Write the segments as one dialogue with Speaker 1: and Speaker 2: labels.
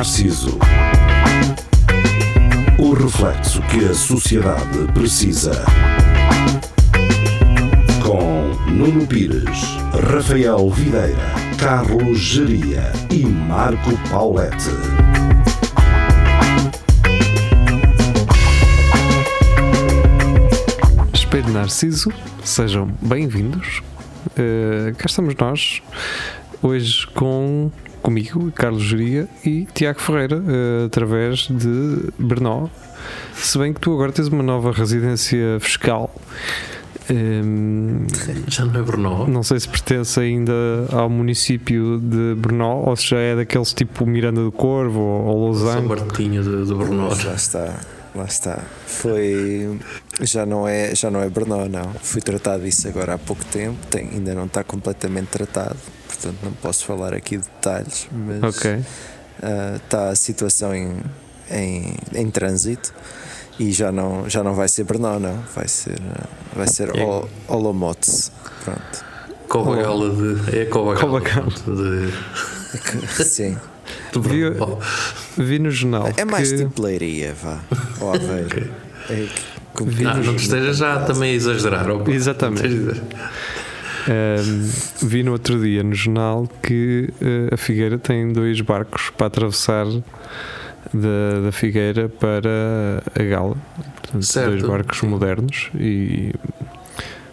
Speaker 1: Narciso. O reflexo que a sociedade precisa. Com Nuno Pires, Rafael Videira, Carlos Geria e Marco Paulette.
Speaker 2: Espelho Narciso, sejam bem-vindos. Uh, cá estamos nós, hoje com comigo, Carlos Geria e Tiago Ferreira, uh, através de Brno. Se bem que tu agora tens uma nova residência fiscal. Um,
Speaker 3: já não é Brno?
Speaker 2: Não sei se pertence ainda ao município de Brno ou se já é daqueles tipo Miranda do Corvo ou, ou Lausanne.
Speaker 3: São Martinho de, de Brno.
Speaker 4: Lá está. Lá está. Foi. Já não é, já não é Brno, não. Fui tratado disso agora há pouco tempo. Tem, ainda não está completamente tratado, portanto não posso falar aqui de detalhes, mas
Speaker 2: Ok.
Speaker 4: uh, está a situação em, em, em trânsito e já não, já não vai ser Brno, não. Vai ser, uh, vai ser
Speaker 3: É.
Speaker 4: Ol- Olomouce. Pronto.
Speaker 3: Covagala de. É Covagala.
Speaker 2: Covagala.
Speaker 3: De,
Speaker 4: Sim.
Speaker 2: Vi-. Vi no jornal.
Speaker 4: É mais
Speaker 2: que...
Speaker 4: tipo Leiria, vá. Ou Aveiro. É que-
Speaker 3: não te estejas já também a exagerar. opa.
Speaker 2: Exatamente.
Speaker 3: Não
Speaker 2: Um, vi no outro dia no jornal que uh, a Figueira tem dois barcos para atravessar da, da Figueira para a Gala. Portanto,
Speaker 3: Certo.
Speaker 2: dois barcos modernos e,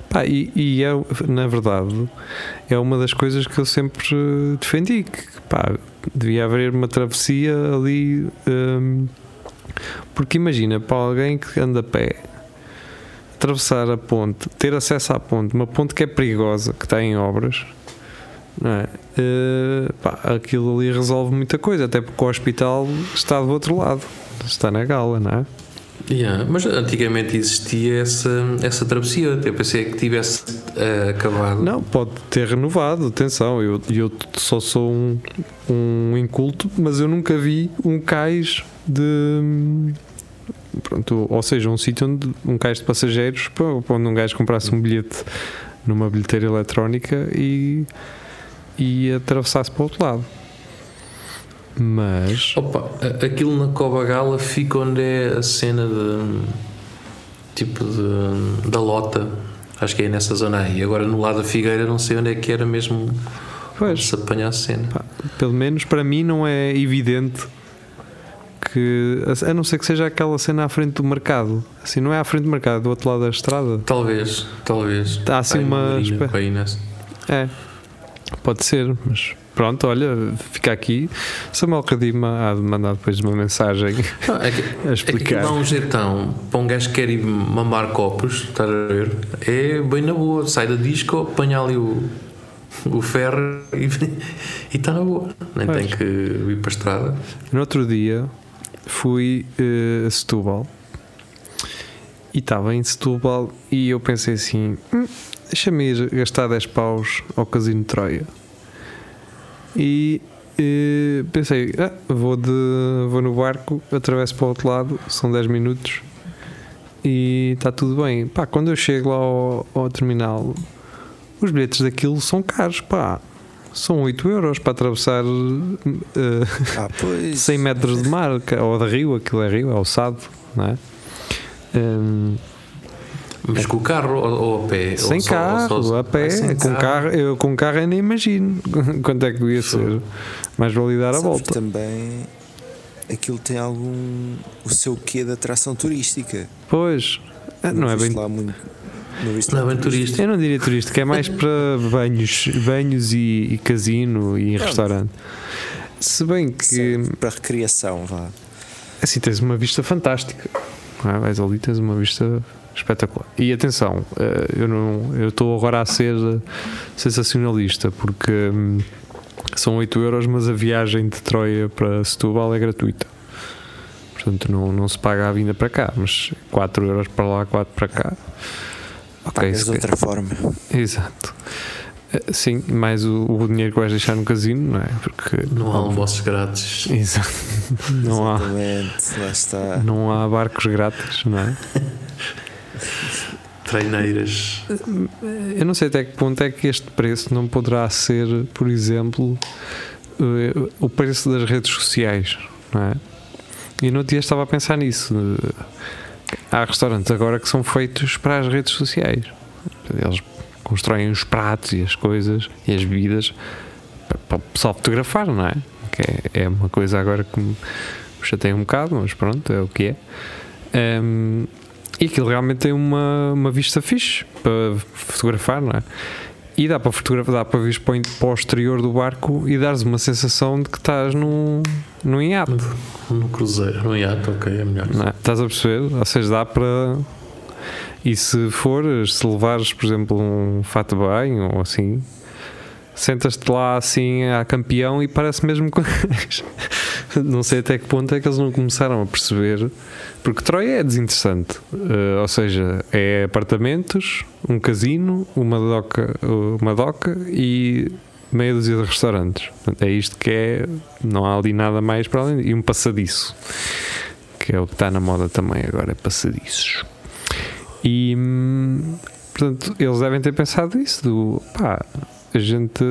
Speaker 2: pá, e, e é, na verdade é uma das coisas que eu sempre defendi que pá, devia haver uma travessia ali um, porque imagina para alguém que anda a pé atravessar a ponte, ter acesso à ponte, uma ponte que é perigosa, que está em obras, não é? Eh, pá, aquilo ali resolve muita coisa, até porque o hospital está do outro lado, está na gala, não é?
Speaker 3: Yeah, mas antigamente existia essa, essa travessia. Eu pensei que tivesse eh, acabado.
Speaker 2: Não, pode ter renovado, atenção, eu, eu só sou um, um inculto, mas eu nunca vi um cais de. Pronto, ou seja, um sítio onde um cais de passageiros para onde um gajo comprasse um bilhete numa bilheteira eletrónica e, e atravessasse para o outro lado. Mas
Speaker 3: Opa, aquilo na Covagala fica onde é a cena de. tipo de. da Lota. Acho que é nessa zona aí. Agora no lado da Figueira não sei onde é que era mesmo
Speaker 2: pois,
Speaker 3: se apanha a cena.
Speaker 2: pá, pelo menos para mim não é evidente que a não ser que seja aquela cena à frente do mercado assim não é à frente do mercado do outro lado da estrada
Speaker 3: Talvez, talvez.
Speaker 2: Há assim
Speaker 3: Aí
Speaker 2: uma
Speaker 3: marina,
Speaker 2: espé-
Speaker 3: nessa.
Speaker 2: é pode ser mas pronto olha fica aqui Samuel Cadima há de mandar depois uma mensagem
Speaker 3: Não, é que,
Speaker 2: a
Speaker 3: é
Speaker 2: explicar
Speaker 3: dá um jeitão para um gajo que quer ir mamar copos, estás a ver? É bem na boa, sai da disco, apanha ali o, o ferro e e está na boa. Nem
Speaker 2: Pois.
Speaker 3: tem que ir para a estrada.
Speaker 2: No outro dia fui eh, a Setúbal e estava em Setúbal e eu pensei assim: "Hum, deixa-me ir gastar 10 paus ao Casino de Troia. E eh, pensei: "Ah, vou, de, vou no barco, atravesso para o outro lado, são 10 minutos e está tudo bem. Pá, quando eu chego lá ao, ao terminal, os bilhetes daquilo são caros, pá. São 8 euros para atravessar eh,
Speaker 4: Ah, pois.
Speaker 2: 100 metros de mar, ou de rio, aquilo é rio, é o Sado, não é? Hum,
Speaker 3: Mas com o carro ou, ou a pé?
Speaker 2: sem
Speaker 3: ou só-
Speaker 2: carro,
Speaker 3: só-
Speaker 2: a pé,
Speaker 3: Ah,
Speaker 2: com carro. eu com carro eu nem imagino quanto é que ia ser. Mais vale dar a volta.
Speaker 4: também aquilo tem algum. o seu quê de atração turística.
Speaker 2: Pois, ah, não é
Speaker 4: viste
Speaker 2: bem.
Speaker 4: lá muito. Não, viste
Speaker 3: Não é bem turista.
Speaker 2: Eu não diria turístico, é mais para banhos, banhos e, e casino e restaurante. Se bem que
Speaker 4: Certo, Para recreação, vá.
Speaker 2: assim tens uma vista fantástica. Não é? Vais ali tens uma vista espetacular. E atenção, eh, eu não eu estou agora a ser sensacionalista porque hum, são 8 euros, mas a viagem de Troia para Setúbal é gratuita. Portanto, não, não se paga a vinda para cá, mas 4 euros para lá, 4 para cá. Ok,
Speaker 4: Pagas de outra forma.
Speaker 2: Exato. Eh, Sim, mais o, o dinheiro que vais deixar no casino, não é? Porque
Speaker 3: Não há almoços grátis.
Speaker 2: Exato. Não há,
Speaker 4: Exatamente, lá está.
Speaker 2: não há barcos grátis, não é?
Speaker 3: Treineiras.
Speaker 2: Eu não sei até que ponto é que este preço não poderá ser, por exemplo, eh, o preço das redes sociais. não é? E no dia estava a pensar nisso. Há restaurantes agora que são feitos para as redes sociais. Eles constroem os pratos e as coisas e as bebidas para, o pessoal fotografar, não é? Que é, é uma coisa agora que me chateia um bocado, mas pronto, é o que é. Ehm, e aquilo realmente tem uma, uma vista fixe para fotografar, não é? E dá para fotografar, dá para vir para o exterior do barco e dares uma sensação de que estás num, num iate.
Speaker 3: No cruzeiro, no iate, ok, é melhor.
Speaker 2: Não é? Estás a perceber? Ou seja, dá para. E se fores, se levares, por exemplo, um fato de banho ou assim, sentas-te lá assim a campeão e parece mesmo que. não sei até que ponto é que eles não começaram a perceber. Porque Troia é desinteressante. Eh, ou seja, é apartamentos, um casino, uma doca, uma doca e meia dúzia de restaurantes. É isto que é. Não há ali nada mais para além. E um passadiço que é o que está na moda também agora, é passadiços. E hum, portanto, eles devem ter pensado isso: do pá, a gente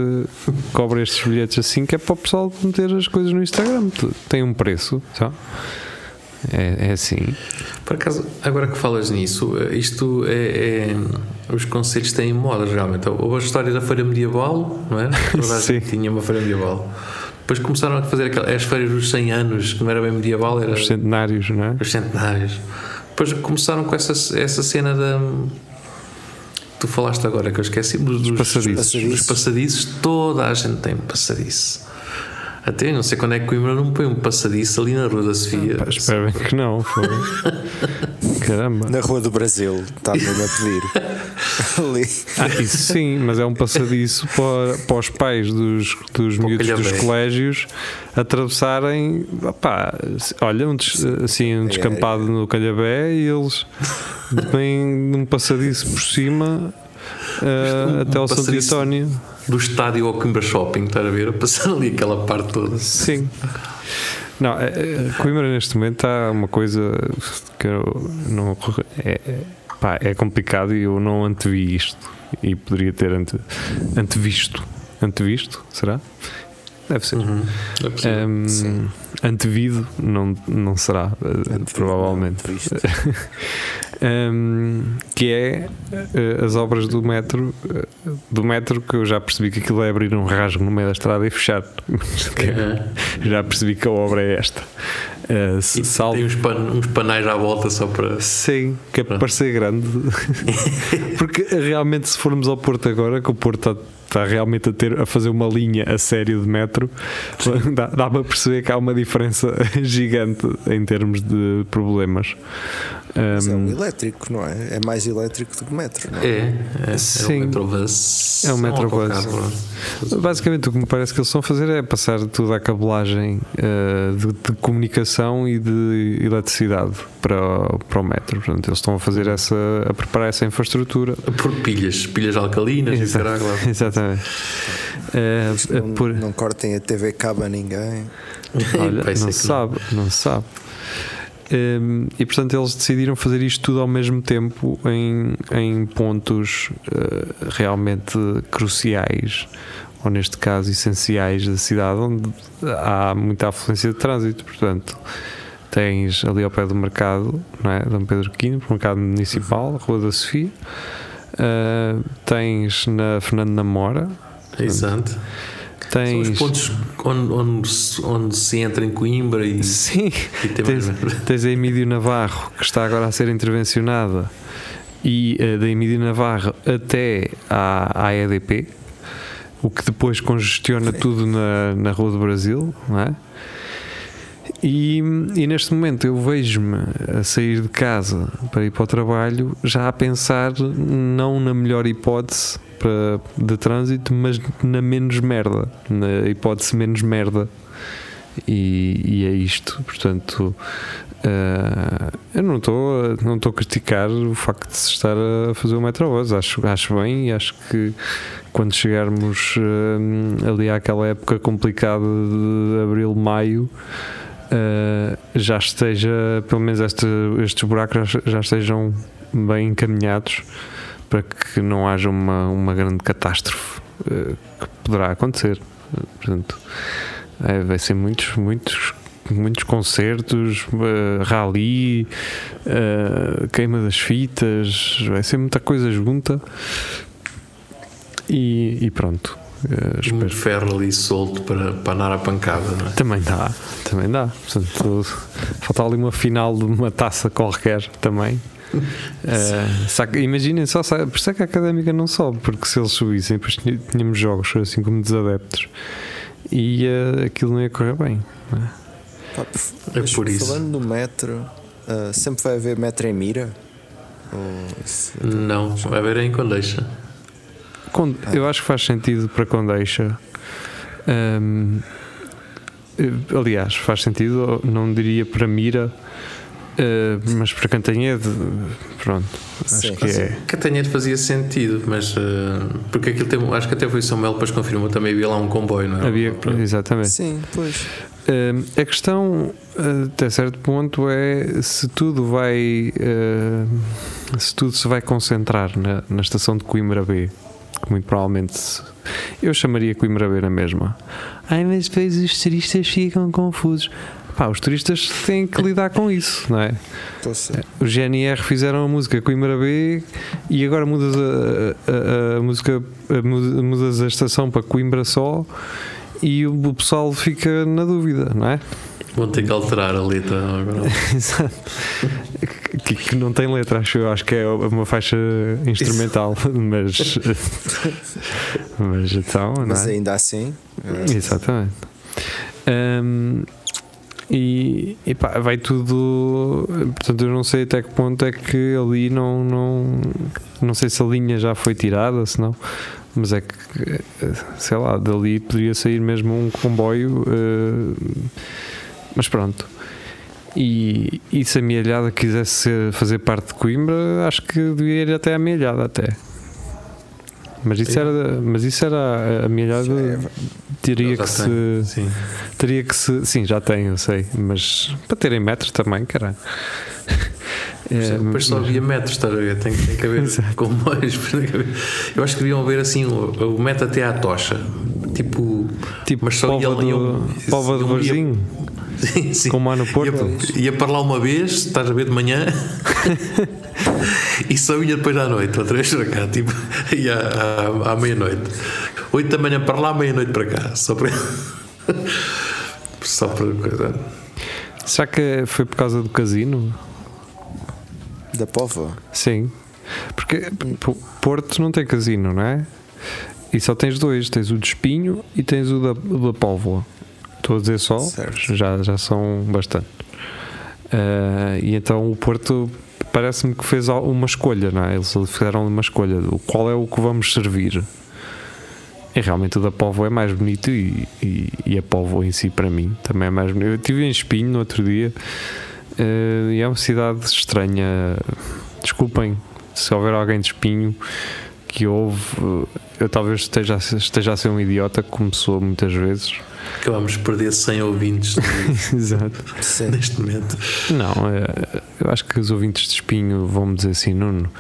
Speaker 2: cobra estes bilhetes assim que é para o pessoal meter as coisas no Instagram. Tem um preço. É, é assim.
Speaker 3: Por acaso, agora que falas nisso, eh, isto é. é- os conceitos têm modas realmente. Houve a história da feira medieval, não é?
Speaker 2: Sim.
Speaker 3: Tinha uma feira medieval. Depois começaram a fazer aquelas, as feiras dos 100 anos, que não era bem medieval, era
Speaker 2: Os centenários, não é?
Speaker 3: os centenários. Depois começaram com essa, essa cena da. Tu falaste agora que eu esqueci dos, dos
Speaker 2: passadiços.
Speaker 3: dos passadiços. Toda a gente tem passadiço. Até não sei quando é que Coimbra não põe um passadiço ali na Rua da Sofia.
Speaker 2: Pá, espero bem que não. Caramba.
Speaker 4: Na Rua do Brasil, está mesmo a pedir. Ali.
Speaker 2: Ah, isso sim, mas é um passadiço para, para os pais dos, dos miúdos dos colégios atravessarem, opá, olha, um, des- assim, um descampado no calhabé e eles vêm num passadiço por cima eh,
Speaker 3: um
Speaker 2: até ao Santo. António.
Speaker 3: Do estádio ao Coimbra Shopping, estar a ver? A passar ali aquela parte toda.
Speaker 2: Sim. Não, é, é, Coimbra neste momento está uma coisa que eu não. É, é, pá, é complicado e eu não antevi isto. E poderia ter ante, antevisto. Antevisto? Será? Deve ser.
Speaker 3: É possível.
Speaker 2: Um, antevido não, não será, eh, provavelmente.
Speaker 4: Visto.
Speaker 2: Um, que é eh, as obras do metro, eh, do metro que eu já percebi que aquilo é abrir um rasgo no meio da estrada e fechar. É. já percebi que a obra é esta. Uh, se-
Speaker 3: E
Speaker 2: salvo.
Speaker 3: tem uns, pan, uns panais à volta só para.
Speaker 2: Sim, que é para parecer grande. Porque realmente, se formos ao Porto agora, que o Porto está, está realmente a, ter, a fazer uma linha a sério de metro, dá, dá para perceber que há uma diferença gigante em termos de problemas.
Speaker 4: Mas é um
Speaker 2: Um,
Speaker 4: elétrico, não é? É mais elétrico do que metro, não é?
Speaker 3: É, é, é
Speaker 2: Sim.
Speaker 3: o Metrobus.
Speaker 2: É o Metrobus.
Speaker 3: autocarro, pronto.
Speaker 2: Basicamente, o que me parece que eles estão a fazer é passar toda a cabelagem eh, de, de comunicação e de eletricidade para, o- para o metro. Portanto, eles estão a fazer essa, a preparar essa infraestrutura.
Speaker 3: Por pilhas, pilhas alcalinas e
Speaker 2: Exato.
Speaker 3: caralho. lá.
Speaker 2: Exatamente. Eh, eh,
Speaker 4: Não,
Speaker 2: por-
Speaker 4: não cortem a TV cabo a ninguém.
Speaker 2: olha, não
Speaker 3: que
Speaker 2: sabe, não se sabe. Ehm, e portanto eles decidiram fazer isto tudo ao mesmo tempo em, em pontos eh, realmente cruciais ou neste caso essenciais da cidade onde há muita afluência de trânsito portanto tens ali ao pé do mercado não é? Dom Pedro V, mercado municipal Rua da Sofia eh, tens na Fernando Namora
Speaker 3: Exato. São
Speaker 2: tens
Speaker 3: os pontos onde, onde, se- onde se entra em Coimbra e,
Speaker 2: sim
Speaker 3: e tem
Speaker 2: Tens, tens a Emílio Navarro que está agora a ser intervencionada e eh, da Emílio Navarro até à, à EDP, o que depois congestiona tudo na, na Rua do Brasil, não é? E, e neste momento eu vejo-me a sair de casa para ir para o trabalho já a pensar não na melhor hipótese para, de trânsito, mas na menos merda, na hipótese menos merda. E, e é isto, portanto, eh, eu não estou não a criticar o facto de se estar a fazer o Metrobus, acho, acho bem e acho que quando chegarmos eh, ali àquela época complicada de abril, maio, eh, já esteja, pelo menos este, estes buracos já, já estejam bem encaminhados para que não haja uma, uma grande catástrofe eh, que poderá acontecer. Portanto, é, vai ser muitos, muitos muitos concertos, uh, rally, uh, queima das fitas, vai ser muita coisa junta. E, e pronto. Uh,
Speaker 3: E muito ferro ali solto para, para andar à pancada, não é?
Speaker 2: Também dá, também dá. Portanto, falta ali uma final de uma taça qualquer também. Uh, imaginem só, sabe, por isso é que a académica não sobe, porque se eles subissem, depois tínhamos jogos assim como desadeptos e uh, aquilo não ia correr bem. não é?
Speaker 3: É
Speaker 4: mas
Speaker 3: por isso.
Speaker 4: Falando do metro, ah, sempre vai haver metro em mira? Ou isso-
Speaker 3: Não, vai ver em Condeixa.
Speaker 2: Con- Eu acho que faz sentido para Condeixa. Eh, aliás, faz sentido, não diria para Mira, eh, mas para Cantanhede, pronto, acho
Speaker 4: Sim.
Speaker 2: que é.
Speaker 3: Catanheiro fazia sentido, mas uh, porque aquilo tem, acho que até foi Samuel depois confirmou também havia lá um comboio, não é?
Speaker 2: Havia, exatamente.
Speaker 4: Sim, pois.
Speaker 2: Hum, a questão, uh, até certo ponto, é se tudo vai. uh, se tudo se vai concentrar na, na estação de Coimbra B, que muito provavelmente. Eu chamaria Coimbra B na mesma. Ai, mas depois os turistas ficam confusos. Pá, os turistas têm que lidar com isso, não é?
Speaker 4: Ser.
Speaker 2: Os GNR fizeram a música Coimbra B e agora mudas a, a- a música, a- mudas a estação para Coimbra só e o, o pessoal fica na dúvida, não é?
Speaker 3: Vão ter que alterar a letra agora.
Speaker 2: Exato. Que, que não tem letra, acho eu. Acho que é uma faixa instrumental, mas. mas então, não
Speaker 4: Mas
Speaker 2: é?
Speaker 4: ainda assim. ah,
Speaker 2: Exatamente. Hum, e, e pá, vai tudo. Portanto, eu não sei até que ponto é que ali não. Não, não sei se a linha já foi tirada, se não. Mas é que, sei lá, dali poderia sair mesmo um comboio. eh, mas pronto. E, e se a Mielhada quisesse fazer parte de Coimbra, acho que devia ir até a Mielhada até. Mas isso era, mas isso era a- Mielhada
Speaker 4: é-
Speaker 2: teria que
Speaker 3: tem,
Speaker 2: se
Speaker 3: Sim.
Speaker 2: teria que se sim já tem eu sei mas para terem metros também caralho É,
Speaker 3: Depois só havia metros, estás a ver? Tem, tem que haver comboios. Eu acho que deviam haver assim o, o metro até à tocha. Tipo.
Speaker 2: tipo
Speaker 3: mas só
Speaker 2: pova
Speaker 3: ia-
Speaker 2: do,
Speaker 3: iam-
Speaker 2: pova do Varzinho
Speaker 3: Sim, sim.
Speaker 2: como há no Porto
Speaker 3: Ia, ia para lá uma vez, estás a ver de manhã, e só vinha depois à noite, outra vez para cá, tipo, ia à, à meia-noite. Oito da manhã para lá, meia-noite para cá, só para. só para coisa.
Speaker 2: será que foi por causa do casino
Speaker 4: Da Pova.
Speaker 2: sim porque Porto não tem casino não é e só tens dois tens o de Espinho e tens o da, o da Póvoa estou a dizer só
Speaker 4: Certo.
Speaker 2: já, já são bastante Ah, e então o Porto parece-me que fez uma escolha, não é? Eles fizeram uma escolha do qual é o que vamos servir. E realmente o da Povo é mais bonito e, e, e a Povo em si, para mim, também é mais bonito. Eu estive em Espinho no outro dia eh, e é uma cidade estranha. Desculpem se houver alguém de Espinho que ouve, eh, eu talvez esteja, a- esteja a ser um idiota, como sou muitas vezes.
Speaker 3: Acabamos de perder 100 ouvintes
Speaker 2: Exato.
Speaker 4: Sim.
Speaker 3: neste momento.
Speaker 2: Não, eh, eu acho que os ouvintes de Espinho vão me dizer assim, Nuno,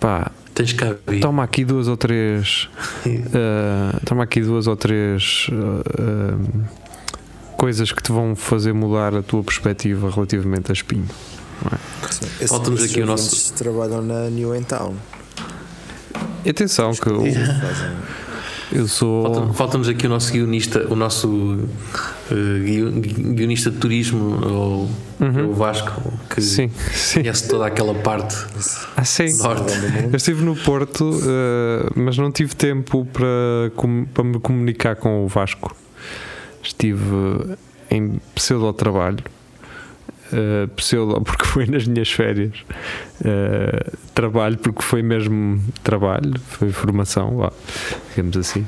Speaker 2: pá,
Speaker 3: Tens cá
Speaker 2: toma aqui duas ou três, eh, toma aqui duas ou três eh, coisas que te vão fazer mudar a tua perspectiva relativamente a Espinho.
Speaker 4: Sim. Esses-
Speaker 3: Falta-nos
Speaker 4: esses
Speaker 3: aqui o nosso-
Speaker 4: trabalham na New in Town.
Speaker 2: Atenção que eu, eu sou.
Speaker 3: Falta- Falta-nos aqui o nosso guionista, o nosso guio- guionista de turismo, ou
Speaker 2: Uhum.
Speaker 3: o Vasco, que
Speaker 2: Sim, sim.
Speaker 3: conhece toda aquela parte
Speaker 2: Ah, sim.
Speaker 3: norte.
Speaker 2: Eu estive no Porto, eh, mas não tive tempo para, com- para me comunicar com o Vasco. Estive em pseudo-trabalho. Eh, pseudo porque foi nas minhas férias. Eh, trabalho porque foi mesmo trabalho, foi formação, vá, digamos assim.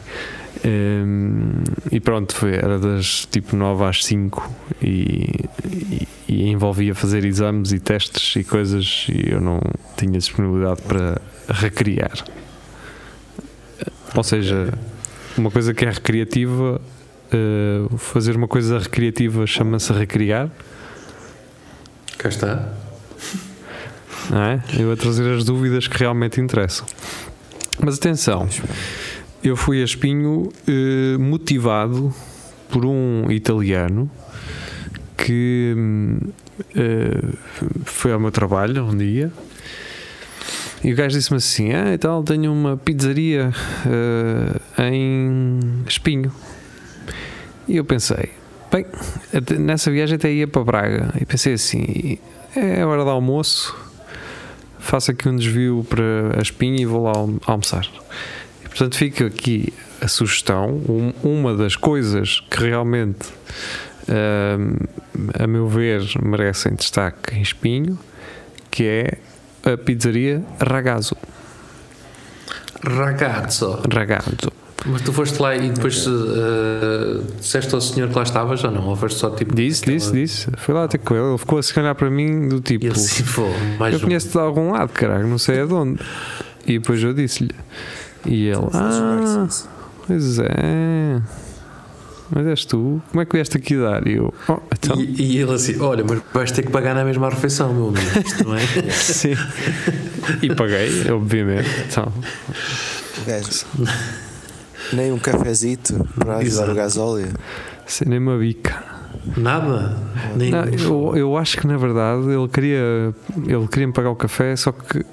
Speaker 2: Em, e pronto, foi, era das tipo 9 às 5 e, e, e envolvia fazer exames e testes e coisas e eu não tinha disponibilidade para recriar. Ou seja, uma coisa que é recreativa, eh, fazer uma coisa recreativa chama-se recriar,
Speaker 3: Cá está.
Speaker 2: não é? Eu a trazer as dúvidas que realmente interessam. Mas atenção, eu fui a Espinho eh, motivado por um italiano que eh, foi ao meu trabalho um dia e o gajo disse-me assim: Ah, e tal, tenho uma pizzaria eh, em Espinho. E eu pensei, bem, nessa viagem até ia para Braga. E pensei assim: é hora de almoço, faço aqui um desvio para a Espinho e vou lá alm- almoçar. E, portanto, fica aqui a sugestão, um- uma das coisas que realmente, hum, a meu ver, merecem destaque em Espinho, que é a pizzaria Ragazzo.
Speaker 3: Ragazzo.
Speaker 2: Ragazzo.
Speaker 3: Mas tu foste lá e depois uh, disseste ao senhor que lá estavas ou não? Ou foste só tipo.
Speaker 2: Disse,
Speaker 3: aquela-
Speaker 2: disse, disse. Fui lá ter com ele. Ele ficou a olhar para mim do tipo:
Speaker 3: E ele assim, pô, mais
Speaker 2: Eu
Speaker 3: um.
Speaker 2: conheço-te de algum lado, caralho, não sei de onde. E depois eu disse-lhe. E ele: Ah, pois é. Mas és tu? Como é que vieste aqui dar? E eu: Oh, então.
Speaker 3: E, e ele assim, olha, mas vais ter que pagar na mesma refeição, meu amigo. Isto não é?
Speaker 2: Sim. E paguei, obviamente. Então,
Speaker 4: O gajo. Nem um cafezito para ajudar o gasóleo.
Speaker 2: sem nem uma bica.
Speaker 3: Nada. Nem...
Speaker 2: Não, eu, eu acho que na verdade ele queria ele queria me pagar o café, só que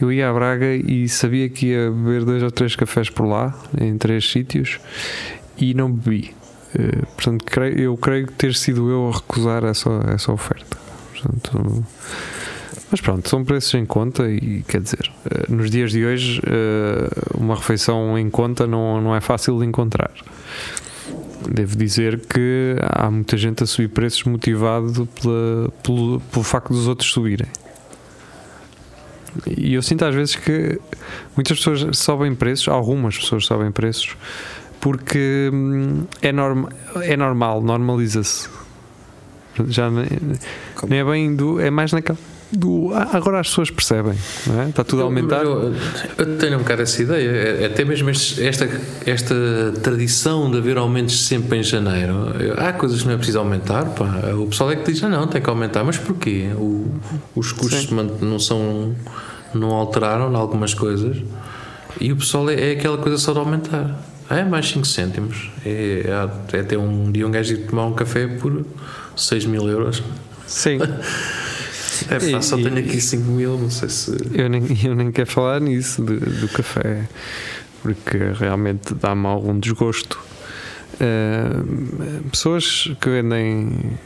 Speaker 2: eu ia a Braga e sabia que ia beber dois ou três cafés por lá, em três sítios, e não bebi. Eh, portanto, creio- eu creio que ter sido eu a recusar essa, essa oferta. Portanto, mas pronto, são preços em conta e quer dizer, eh, nos dias de hoje eh, uma refeição em conta não, não é fácil de encontrar. Devo dizer que há muita gente a subir preços motivado pela, pelo, pelo facto dos outros subirem. E eu sinto às vezes que muitas pessoas sobem preços, algumas pessoas sobem preços, porque hum, é, norma, é normal, normaliza-se. Já nem, nem é bem do. É mais naquela. Do, agora as pessoas percebem, é? está tudo a
Speaker 3: Eu-
Speaker 2: aumentar.
Speaker 3: Eu, eu tenho um bocado essa ideia. É- Até mesmo este- esta, esta tradição de haver aumentos sempre em janeiro. Eu- Há coisas que não é preciso aumentar. Pá. O pessoal é que diz: ah, não, tem que aumentar. Mas porquê? O- os custos
Speaker 2: Sim.
Speaker 3: não são. não alteraram em algumas coisas. E o pessoal é, é aquela coisa só de aumentar. Ah, é mais 5 cêntimos. É, é, é até um dia um gajo ir tomar um café por 6 mil euros.
Speaker 2: Sim.
Speaker 3: É, pá, só tenho aqui 5 mil, não sei se.
Speaker 2: Eu nem, eu nem quero falar nisso de- do café, porque realmente dá-me algum desgosto. Uh, pessoas que vendem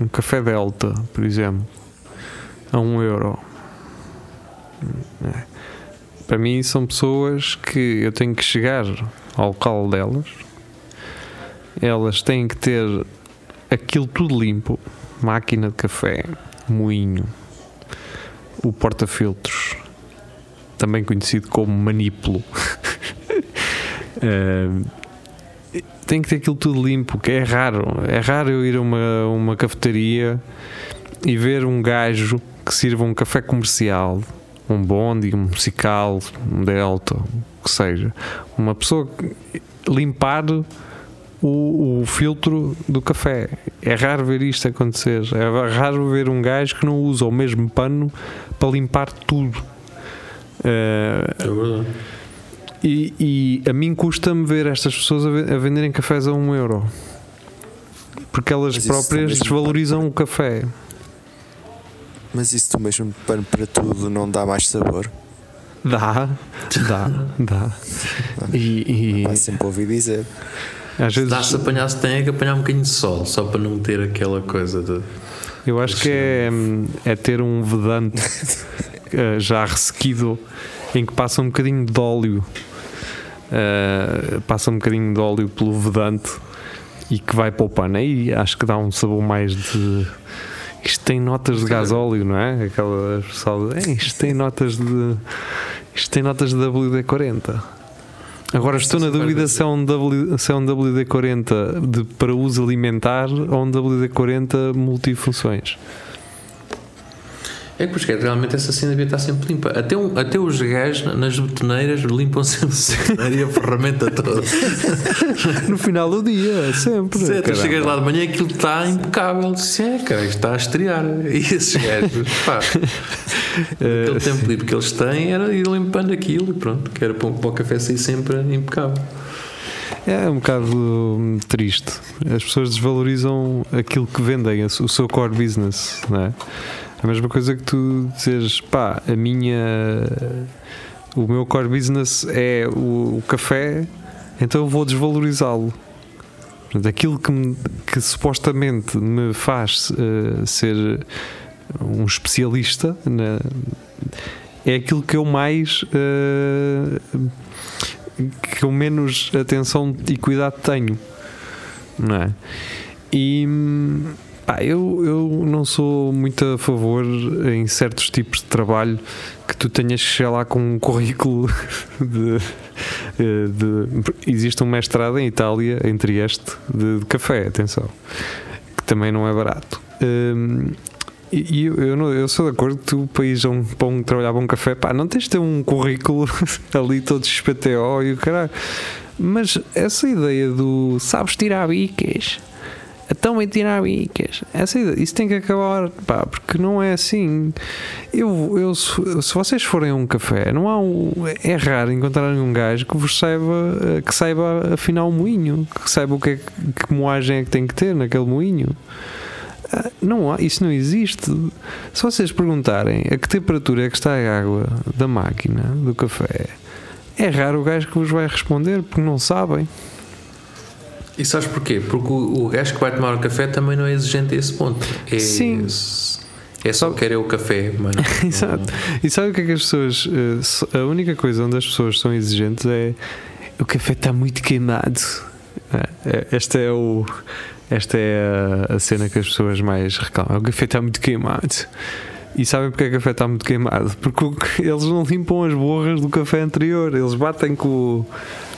Speaker 2: um café Delta, por exemplo, a um euro. É. Para mim são pessoas que eu tenho que chegar ao local delas, elas têm que ter aquilo tudo limpo, máquina de café, moinho, o porta-filtros, também conhecido como manipulo. Eh, tem que ter aquilo tudo limpo, que é raro. É raro eu ir a uma, uma cafetaria e ver um gajo que sirva um café comercial, um bonde, um musical, um delta, o que seja. Uma pessoa limpar o, o filtro do café. É raro ver isto acontecer. É raro ver um gajo que não usa o mesmo pano para limpar tudo. Eh,
Speaker 3: É verdade.
Speaker 2: e, e a mim custa-me ver estas pessoas a, ve- a venderem cafés a um euro. Porque elas próprias
Speaker 4: mesmo-
Speaker 2: desvalorizam o café.
Speaker 4: Mas isso do mesmo pano para tudo não dá mais sabor?
Speaker 2: Dá, dá, dá. E, e
Speaker 4: Há sempre ouvi dizer.
Speaker 2: Às vezes
Speaker 3: Dá-se apanhar, se tem é que apanhar um bocadinho de sol, só para não ter aquela coisa de.
Speaker 2: eu acho que é, é ter um vedante eh, já ressequido em que passa um bocadinho de óleo. eh, passa um bocadinho de óleo pelo vedante e que vai para o pano. Aí acho que dá um sabor mais de. Isto tem notas de gasóleo, não é? Aquela pessoal. de, "Ei, Isto tem notas de. Isto tem notas de WD-40. Agora estou na dúvida se é um, w, se é um WD-40 de, para uso alimentar ou um WD-40 multifunções.
Speaker 3: É que porque realmente essa cena devia estar sempre limpa. Até, um, até os gajos nas betoneiras limpam sempre a e a ferramenta toda.
Speaker 2: No final do dia, sempre.
Speaker 3: Se tu
Speaker 2: caramba.
Speaker 3: chegas lá de manhã aquilo está impecável. Disse, é, cara, isto está a estrear. E esses gajos, pá, aquele tempo livre que eles têm era ir limpando aquilo e pronto, que era para, o- café sair sempre impecável.
Speaker 2: É um bocado hum, triste. As pessoas desvalorizam aquilo que vendem, o seu core business, não é? A mesma coisa que tu dizes, pá, a minha. O meu core business é o, o café, então eu vou desvalorizá-lo. Aquilo que, me- que supostamente me faz eh, ser um especialista é aquilo que eu mais. eh, que eu menos atenção e cuidado tenho, não é? E hum, pá, eu, eu não sou muito a favor em certos tipos de trabalho que tu tenhas chegar lá com um currículo de, eh, de- existe um mestrado em Itália em Trieste de, de café, atenção, que também não é barato. Hum, e eu, eu, eu sou de acordo que tu, a um, para um, trabalhar um café, pá, não tens de ter um currículo ali todo XPTO e o caralho. Mas essa ideia do sabes tirar bicas, vai tirar bicas, essa isso tem que acabar, pá, porque não é assim. Eu, eu, se, vocês forem a um café, não há um, é raro encontrarem um gajo que vos saiba, eh, que saiba afinar um moinho, que saiba o que, é, que moagem é que tem que ter naquele moinho. Ah, Não há, isso não existe. Se vocês perguntarem a que temperatura é que está a água da máquina do café, é raro o gajo que vos vai responder porque não sabem.
Speaker 3: E sabes porquê? Porque o, o gajo que vai tomar o café também não é exigente a esse ponto. É,
Speaker 2: Sim.
Speaker 3: É só querer o café, mano.
Speaker 2: Exato. E sabe o que é que as pessoas. eh, A única coisa onde as pessoas são exigentes é o café está muito queimado. É, é, Esta é o. Esta é a, a cena que as pessoas mais reclamam. O café está muito queimado. E sabem porque é que o café está muito queimado? Porque eles não limpam as borras do café anterior. Eles batem com, o-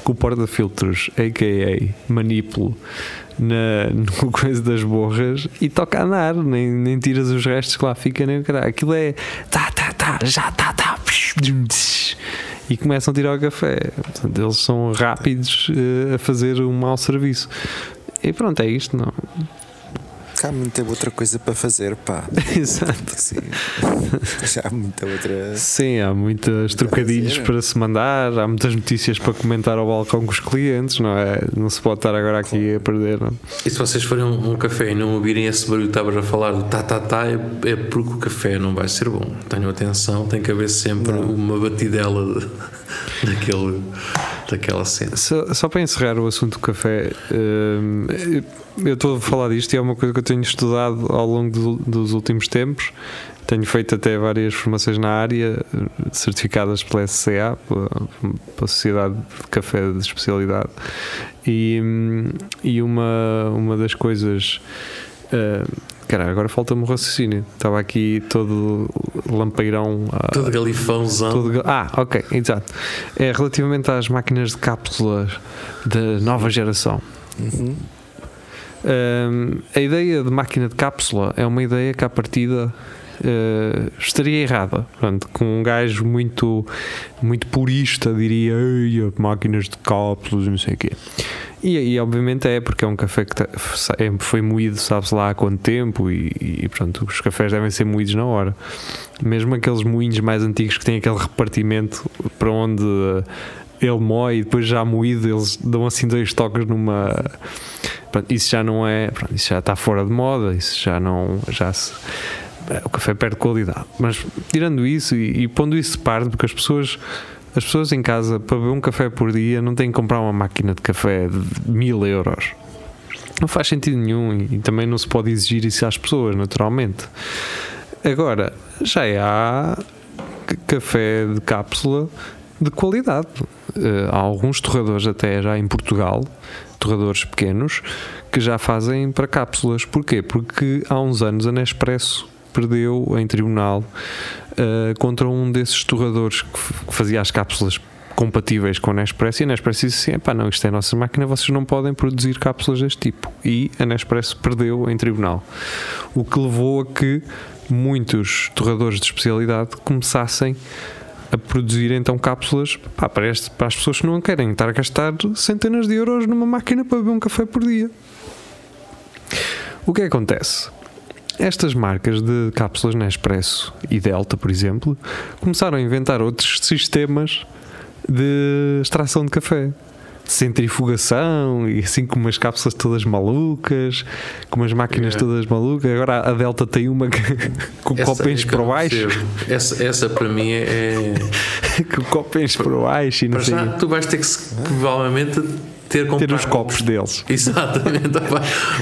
Speaker 2: com o porta-filtros, a.k.a. manipulo, na, no coisa das borras e toca a andar. Nem, nem tiras os restos que lá ficam, nem o caralho. Aquilo é tá, tá, tá, já tá, tá. E começam a tirar o café. Portanto, eles são rápidos eh, a fazer um mau serviço. E pronto, é isto, não?
Speaker 4: Há muita outra coisa para fazer, pá.
Speaker 2: Exato.
Speaker 4: Sim. Já há muita outra.
Speaker 2: Sim, há muitas trocadilhos para se mandar, há muitas notícias para comentar ao balcão com os clientes, não é? Não se pode estar agora aqui a perder, não?
Speaker 3: E se vocês forem a um, café e não ouvirem esse barulho que estavas a falar do tá tá tá, é, é porque o café não vai ser bom. Tenham atenção, tem que haver sempre uma batidela de- daquele, daquela cena.
Speaker 2: Só, só para encerrar o assunto do café, hum, eu estou a falar disto e é uma coisa que eu tenho estudado ao longo do- dos últimos tempos. Tenho feito até várias formações na área, certificadas pela SCA, pela, Sociedade de Café de Especialidade. E, hum, e uma, uma das coisas. Uh, Caralho, agora falta-me o raciocínio. Estava aqui todo lampeirão. a-
Speaker 3: Todo galifãozão.
Speaker 2: Todo gal- Ah, ok, exato. É relativamente às máquinas de cápsulas da nova geração.
Speaker 4: Uhum.
Speaker 2: Hum, a ideia de máquina de cápsula é uma ideia que, à partida, eh, estaria errada. Portanto, com um gajo muito, muito purista diria máquinas de cápsulas e não sei o quê. E, e obviamente é porque é um café que tá- é- foi moído, sabe-se lá há quanto tempo, e, e pronto, os cafés devem ser moídos na hora. Mesmo aqueles moinhos mais antigos que têm aquele repartimento para onde eh, ele moe e depois já moído, eles dão assim dois toques numa. Pronto, isso já não é. pronto, isso já está fora de moda, isso já não. Já se, eh, o café perde qualidade. Mas tirando isso e, e pondo isso de parte, porque as pessoas. As pessoas em casa, para beber um café por dia, não têm que comprar uma máquina de café de mil euros. Não faz sentido nenhum e, e também não se pode exigir isso às pessoas, naturalmente. Agora, já há c- café de cápsula de qualidade. Eh, há alguns torradores até já em Portugal, torradores pequenos, que já fazem para cápsulas. Porquê? Porque há uns anos a Nespresso perdeu em tribunal eh, contra um desses torradores que, que fazia as cápsulas compatíveis com a Nespresso e a Nespresso disse assim, "Epá, não, isto é a nossa máquina, vocês não podem produzir cápsulas deste tipo e a Nespresso perdeu em tribunal o que levou a que muitos torradores de especialidade começassem a produzir então cápsulas pá, para, este- para as pessoas que não querem estar a gastar centenas de euros numa máquina para beber um café por dia. O que é que acontece? Estas marcas de cápsulas Nespresso e Delta, por exemplo, começaram a inventar outros sistemas de extração de café. centrifugação e assim com umas cápsulas todas malucas, com umas máquinas
Speaker 3: É.
Speaker 2: todas malucas. Agora a Delta tem uma que, com
Speaker 3: Essa
Speaker 2: copo
Speaker 3: é não
Speaker 2: baixo.
Speaker 3: Essa, essa para mim é.
Speaker 2: com enche por baixo e não
Speaker 3: Para
Speaker 2: sei.
Speaker 3: já, tu vais ter que provavelmente ter.
Speaker 2: Ter os copos deles.
Speaker 3: Exatamente,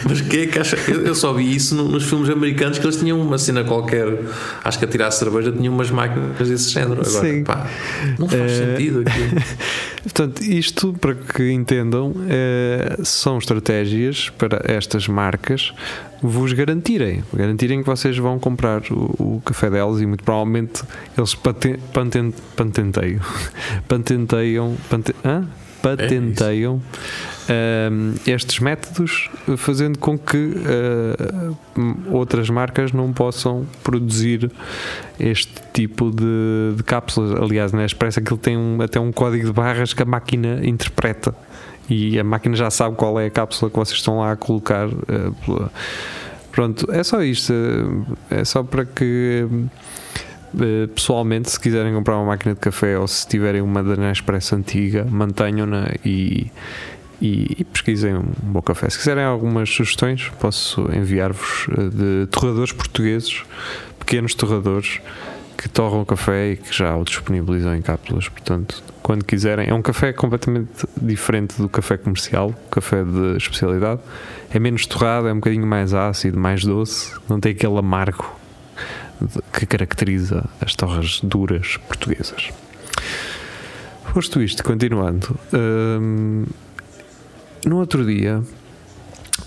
Speaker 3: mas quem é que acha? Eu, só vi isso no- nos filmes americanos que eles tinham uma cena qualquer, acho que a tirar a cerveja tinham umas máquinas desse género. Agora,
Speaker 2: Sim.
Speaker 3: pá, não faz
Speaker 2: Eh,
Speaker 3: sentido aquilo.
Speaker 2: Portanto, isto, para que entendam, eh, são estratégias para estas marcas vos garantirem, garantirem que vocês vão comprar o, o café delas e muito provavelmente eles paten, paten, patenteiam, patenteiam, pate, hã? Patenteiam ehm, estes métodos, fazendo com que eh, outras marcas não possam produzir este tipo de, de cápsulas. Aliás, na Express aquilo tem um- até um código de barras que a máquina interpreta e a máquina já sabe qual é a cápsula que vocês estão lá a colocar. eh, Pronto, é só isto. eh, É só para que pessoalmente, se quiserem comprar uma máquina de café ou se tiverem uma da Nespresso antiga, mantenham-na e, e, e pesquisem um bom café. Se quiserem algumas sugestões, posso enviar-vos eh, de torradores portugueses, pequenos torradores que torram café e que já o disponibilizam em cápsulas. Portanto, quando quiserem, é um café completamente diferente do café comercial, café de especialidade. É menos torrado, é um bocadinho mais ácido, mais doce, não tem aquele amargo que caracteriza as torres duras portuguesas. Posto isto, continuando, hum, no outro dia,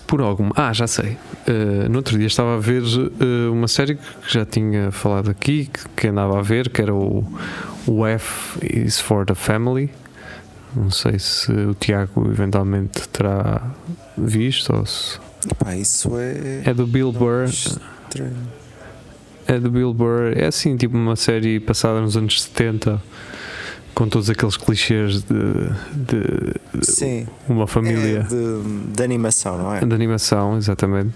Speaker 2: por algum. Ah, já sei. Uh, no outro dia estava a ver uh, uma série que já tinha falado aqui, que, que andava a ver, que era o, o F is for the Family. Não sei se o Tiago eventualmente terá visto ou se.
Speaker 4: Pá, isso é.
Speaker 2: É do Bill Burr.
Speaker 4: estranho.
Speaker 2: É do Bill Burr. É assim, tipo uma série passada nos anos 70, com todos aqueles clichês de, de
Speaker 4: Sim.
Speaker 2: uma
Speaker 4: É
Speaker 2: família
Speaker 4: de, de animação, não é?
Speaker 2: de animação, exatamente.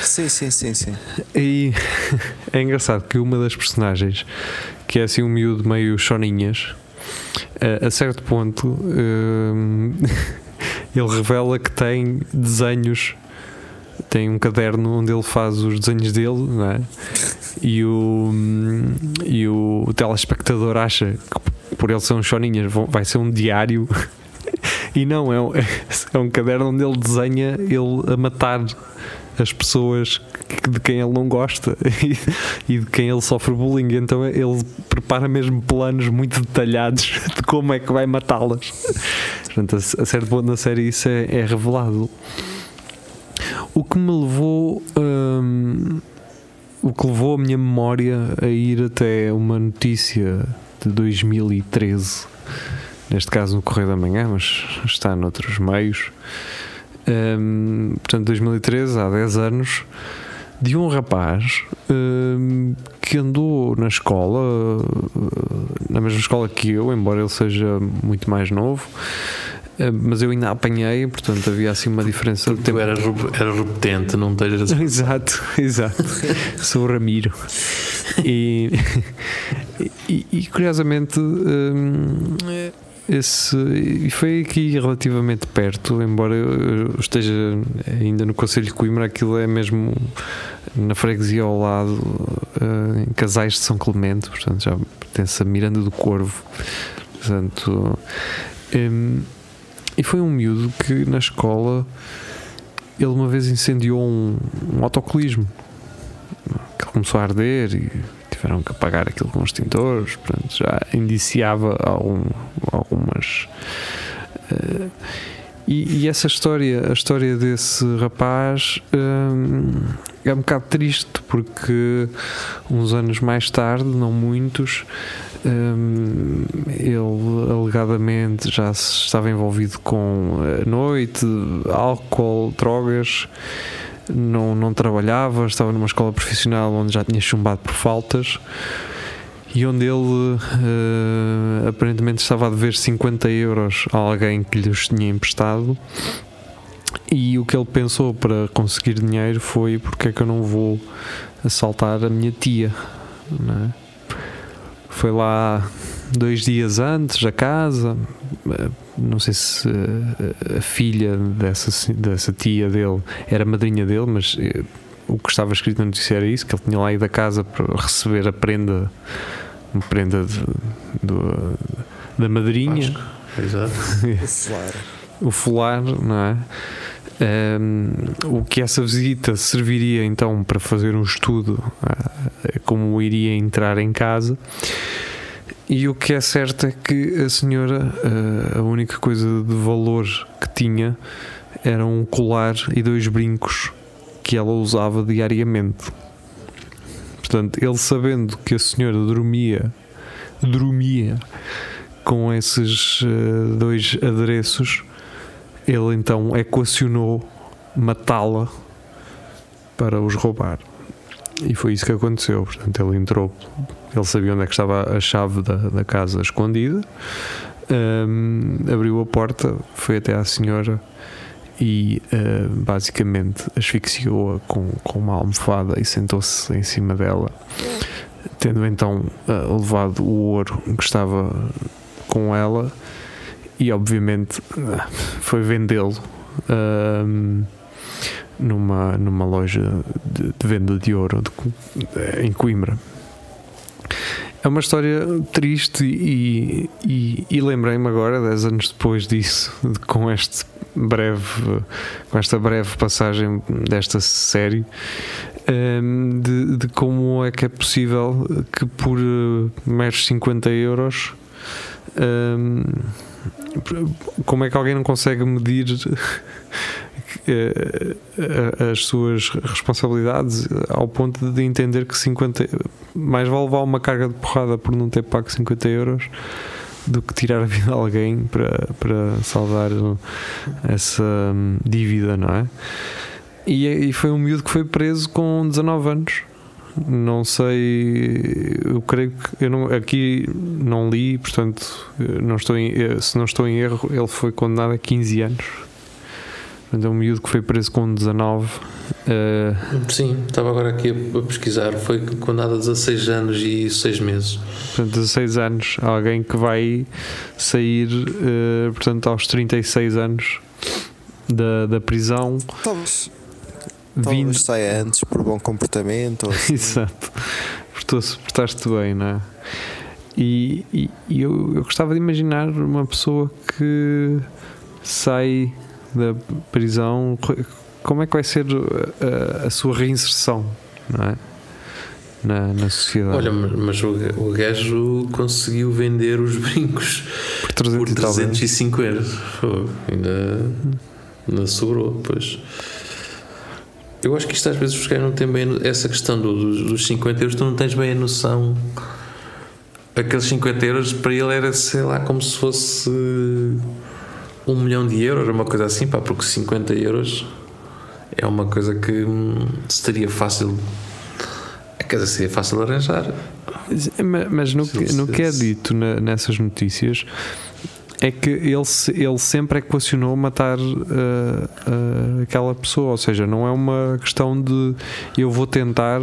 Speaker 4: Sim, sim, sim, sim.
Speaker 2: E é engraçado que uma das personagens, que é assim um miúdo meio choninhas, a, a certo ponto hum, ele revela que tem desenhos, tem um caderno onde ele faz os desenhos dele, não é? E o, e o, telespectador acha que por ele ser um choninhas vai ser um diário. E não, é um, é um caderno onde ele desenha ele a matar as pessoas de quem ele não gosta e, de quem ele sofre bullying. Então ele prepara mesmo planos muito detalhados de como é que vai matá-las. Portanto, a, a certo ponto na série isso é, é revelado. O que me levou. hum, o que levou a minha memória a ir até uma notícia de 2013, neste caso no Correio da Manhã, mas está noutros meios. Hum, portanto, 2013, há 10 anos, de um rapaz hum, que andou na escola, uh, na mesma escola que eu, embora ele seja muito mais novo, mas eu ainda apanhei, portanto havia assim uma diferença de
Speaker 3: Tu
Speaker 2: tempo.
Speaker 3: eras, ru- eras repetente, não estejas.
Speaker 2: Exato, exato. Sou o Ramiro. E, e, e, curiosamente, hum, esse, e foi aqui relativamente perto, embora eu eu esteja ainda no Conselho de Coimbra, aquilo é mesmo na freguesia ao lado, eh, em Casais de São Clemente, portanto já pertence a Miranda do Corvo. Portanto, hum, e foi um miúdo que na escola ele uma vez incendiou um, um autocolismo que começou a arder e tiveram que apagar aquilo com extintores, portanto já indiciava algum, algumas. eh, e, e essa história, a história desse rapaz hum, é um bocado triste porque uns anos mais tarde, não muitos, hum, ele alegadamente já se estava envolvido com a noite, álcool, drogas, não, não trabalhava, estava numa escola profissional onde já tinha chumbado por faltas e onde ele eh, aparentemente estava a dever 50 euros a alguém que lhe os tinha emprestado. E o que ele pensou para conseguir dinheiro foi porque é que eu não vou assaltar a minha tia, é? Foi lá dois dias antes a casa. Não sei se a filha dessa, dessa tia dele era madrinha dele, mas eh, o que estava escrito na notícia era isso: que ele tinha lá ido a casa para receber a prenda, uma prenda de- do- da madrinha
Speaker 3: Exato.
Speaker 4: O Flávio.
Speaker 2: o folar, não é? Ehm, o que essa visita serviria então para fazer um estudo ah, como iria entrar em casa. E o que é certo é que a senhora, ah, a única coisa de valor que tinha era um colar e dois brincos que ela usava diariamente. Portanto, ele sabendo que a senhora dormia, dormia com esses eh, dois adereços, ele então equacionou matá-la para os roubar. E foi isso que aconteceu. Portanto, ele entrou, ele sabia onde é que estava a chave da, da casa escondida, hum, abriu a porta, foi até à senhora e eh, basicamente asfixiou-a com, com uma almofada e sentou-se em cima dela, tendo então eh, levado o ouro que estava com ela e obviamente eh, foi vendê-lo ahm, numa, numa loja de, de venda de ouro de em Coimbra. É uma história triste e, e, e lembrei-me agora, 10 anos depois disso, de- com este breve, com esta breve passagem desta série, ehm, de, de como é que é possível que por eh, meros 50 euros Hum, como é que alguém não consegue medir as suas responsabilidades ao ponto de entender que 50 mais vale levar uma carga de porrada por não ter pago 50 euros do que tirar a vida de alguém para, para salvar essa hum, dívida, não é? E, e foi um miúdo que foi preso com 19 anos não sei eu creio que eu não, aqui não li portanto não estou em, eh, se não estou em erro ele foi condenado a 15 anos portanto é um miúdo que foi preso com 19 eh,
Speaker 3: Sim, estava agora aqui a, a pesquisar. Foi condenado a 16 anos e 6 meses.
Speaker 2: portanto 16 anos alguém que vai sair eh, portanto aos 36 anos da, da prisão
Speaker 4: Talvez,
Speaker 2: vindo
Speaker 4: talvez saia antes por bom comportamento. ou assim.
Speaker 2: Exato. Portou-se, portaste bem, não é? E, e- e eu, eu gostava de imaginar uma pessoa que sai da prisão, como é que vai ser a, a sua reinserção, não é? Na, na sociedade.
Speaker 3: Olha, mas, o, o gajo conseguiu vender os brincos
Speaker 2: por 300
Speaker 3: por
Speaker 2: e tal euros.
Speaker 3: 305 euros. Ainda, ainda sobrou, pois. Eu acho que isto às vezes os gajos não têm bem essa questão do- dos, dos 50 euros, tu não tens bem a noção. Aqueles 50 euros para ele era, sei lá, como se fosse um milhão de euros, uma coisa assim, pá, porque 50 euros é uma coisa que hum, seria fácil. Quer dizer, seria fácil de arranjar.
Speaker 2: Ma- Mas no, que,
Speaker 3: Se-
Speaker 2: no que é
Speaker 3: se-
Speaker 2: dito na- nessas notícias é que ele, se- ele sempre equacionou matar ah, ah, aquela pessoa, ou seja, não é uma questão de eu vou tentar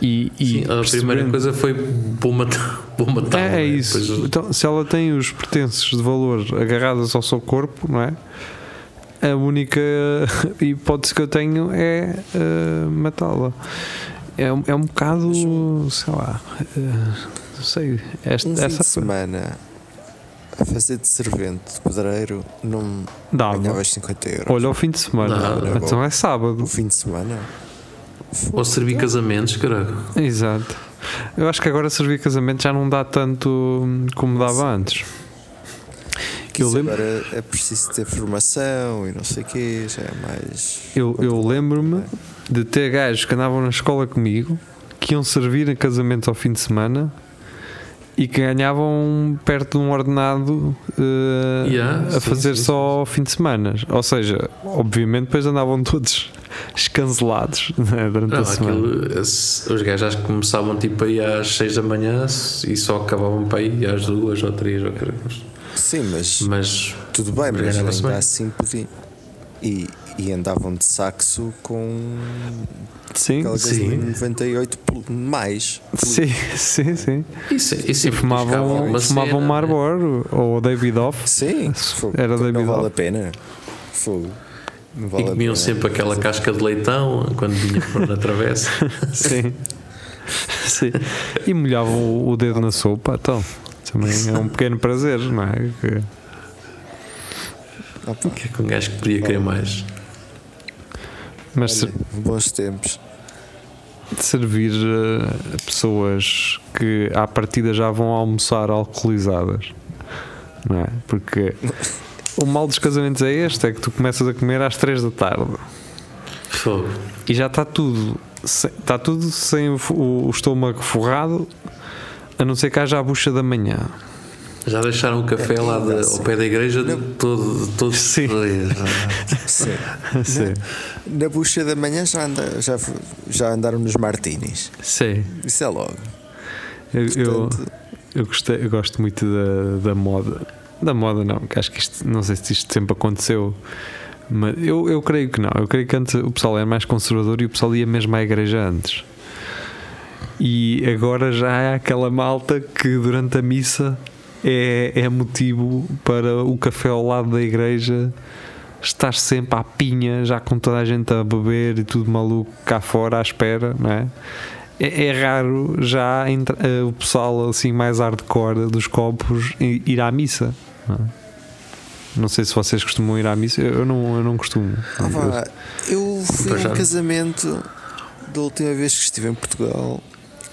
Speaker 2: e, e
Speaker 3: Sim, a primeira coisa foi vou matar. Vou matar
Speaker 2: é, é isso.
Speaker 3: Depois-
Speaker 2: Então, se ela tem os pertences de valor agarrados ao seu corpo, não é? A única hipótese que eu tenho é ah, matá-la. É, um- é um bocado, sei lá, ah, não sei. Esta,
Speaker 4: Um fim
Speaker 2: essa
Speaker 4: de semana a fazer de servente de pedreiro não
Speaker 2: dava.
Speaker 4: ganhavas 50 euros.
Speaker 2: Olha, ao fim de semana.
Speaker 3: Não,
Speaker 4: não.
Speaker 2: então é sábado.
Speaker 4: O fim de semana?
Speaker 3: Ou servir casamentos, caralho.
Speaker 2: Exato. Eu acho que agora servir casamento já não dá tanto como dava antes.
Speaker 4: Que
Speaker 2: Eu lembro-
Speaker 4: agora é preciso ter formação e não sei o quê, já é mais.
Speaker 2: Eu, eu lembro-me de ter gajos que andavam na escola comigo que iam servir a casamento ao fim de semana e que ganhavam perto de um ordenado eh,
Speaker 3: Yeah,
Speaker 2: a
Speaker 3: sim,
Speaker 2: fazer
Speaker 3: sim,
Speaker 2: só ao fim de semana. Ou seja, obviamente depois andavam todos escancelados né, durante
Speaker 3: Não,
Speaker 2: a semana.
Speaker 3: aquilo, os gajos acho que começavam tipo aí às 6 da manhã e só acabavam para aí às 2 ou 3 ou.
Speaker 4: Sim, mas
Speaker 3: Mas
Speaker 4: tudo bem, mas ainda
Speaker 3: bem.
Speaker 4: assim podia. E, e andavam de saxo com
Speaker 2: Sim,
Speaker 4: aquela
Speaker 3: sim.
Speaker 4: gasolina 98 pelu- mais.
Speaker 2: sim, sim, sim.
Speaker 3: Isso, isso
Speaker 2: E fumavam,
Speaker 3: uma
Speaker 2: fumavam
Speaker 3: cena,
Speaker 2: Marlboro ou David Off.
Speaker 4: Sim,
Speaker 2: Era
Speaker 4: não
Speaker 2: David
Speaker 4: vale
Speaker 2: Off.
Speaker 4: a pena. Fogo. Vale
Speaker 3: E
Speaker 4: a
Speaker 3: comiam
Speaker 4: pena.
Speaker 3: sempre aquela casca de leitão quando vinha por na travessa.
Speaker 2: Sim. sim. E molhavam o- o dedo na sopa, então. Também é um pequeno prazer, não é? Que-
Speaker 4: Opa,
Speaker 3: Que é que um gajo que podia querer mais.
Speaker 2: Mas
Speaker 4: olha, bons tempos.
Speaker 2: de servir eh, pessoas que à partida já vão almoçar alcoolizadas, não é? Porque o mal dos casamentos é este: é que tu começas a comer às 3 da tarde
Speaker 3: Fogo.
Speaker 2: e já está tudo, está tudo sem o, o estômago forrado, a não ser que haja a bucha da manhã.
Speaker 3: Já deixaram o café lá de- ao pé da igreja de todo, todo
Speaker 2: Sim.
Speaker 4: Sim.
Speaker 2: Sim.
Speaker 4: Na bucha da manhã já, anda, já, já andaram nos martinis.
Speaker 2: Sim.
Speaker 4: Isso é logo.
Speaker 2: Eu, eu,
Speaker 4: Portanto,
Speaker 2: eu, gostei, eu gosto muito da, da moda. Da moda, não, que acho que isto, não sei se isto sempre aconteceu, mas eu, eu creio que não. Eu creio que antes o pessoal era mais conservador e o pessoal ia mesmo à igreja antes. E agora já há aquela malta que durante a missa é, é motivo para o café ao lado da igreja estar sempre à pinha, já com toda a gente a beber e tudo maluco cá fora à espera, não é? É, é raro já entra- eh, o pessoal assim mais hardcore dos copos ir à missa. Não, sei se vocês costumam ir à missa, eu não, eu não costumo.
Speaker 4: ah, vá, eu fui a um casamento da última vez que estive em Portugal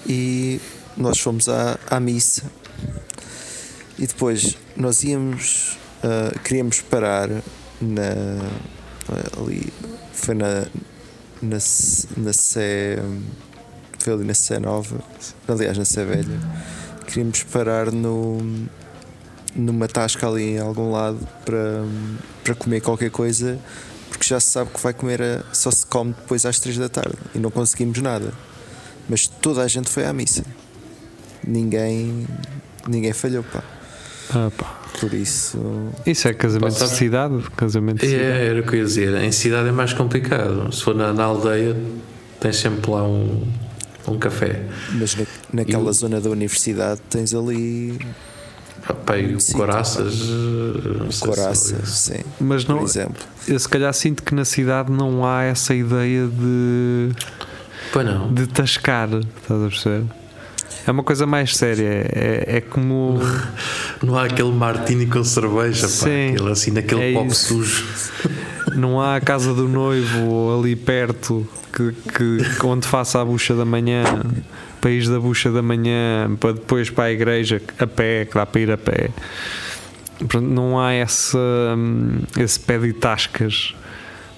Speaker 4: e nós fomos à, à missa. E depois nós íamos, ah, queríamos parar na ali, foi na na, na Sé foi ali na Sé Nova, aliás na Sé Velha, queríamos parar no numa tasca ali em algum lado para, para comer qualquer coisa porque já se sabe que vai comer a- só se come depois às 3 da tarde e não conseguimos nada. Mas toda a gente foi à missa. Ninguém ninguém falhou, pá.
Speaker 2: Ah, pá.
Speaker 4: Por isso,
Speaker 2: Isso é casamento de cidade? Casamento de cidade.
Speaker 3: É, era o que eu ia dizer. Em cidade é mais complicado. Se for na, na aldeia, tens sempre lá um, um café.
Speaker 4: mas na, naquela
Speaker 3: Eu-
Speaker 4: zona da universidade tens ali
Speaker 3: Pá, e o
Speaker 4: Sim,
Speaker 3: Coraças. se-
Speaker 4: coraça, sim,
Speaker 2: Mas
Speaker 4: por
Speaker 2: não,
Speaker 4: exemplo.
Speaker 2: eu se calhar sinto que na cidade não há essa ideia de,
Speaker 3: Pois não.
Speaker 2: de tascar, estás a perceber? É uma coisa mais séria. É, é como.
Speaker 3: Não há aquele martini com cerveja, pá,
Speaker 2: Sim,
Speaker 3: aquele assim, naquele
Speaker 2: é
Speaker 3: copo
Speaker 2: isso.
Speaker 3: sujo.
Speaker 2: Não há a casa do noivo ali perto que, que onde faça a bucha da manhã, país da bucha da manhã, para depois para a igreja a pé, que dá para ir a pé. Portanto, não há essa, hum, esse pé de tascas.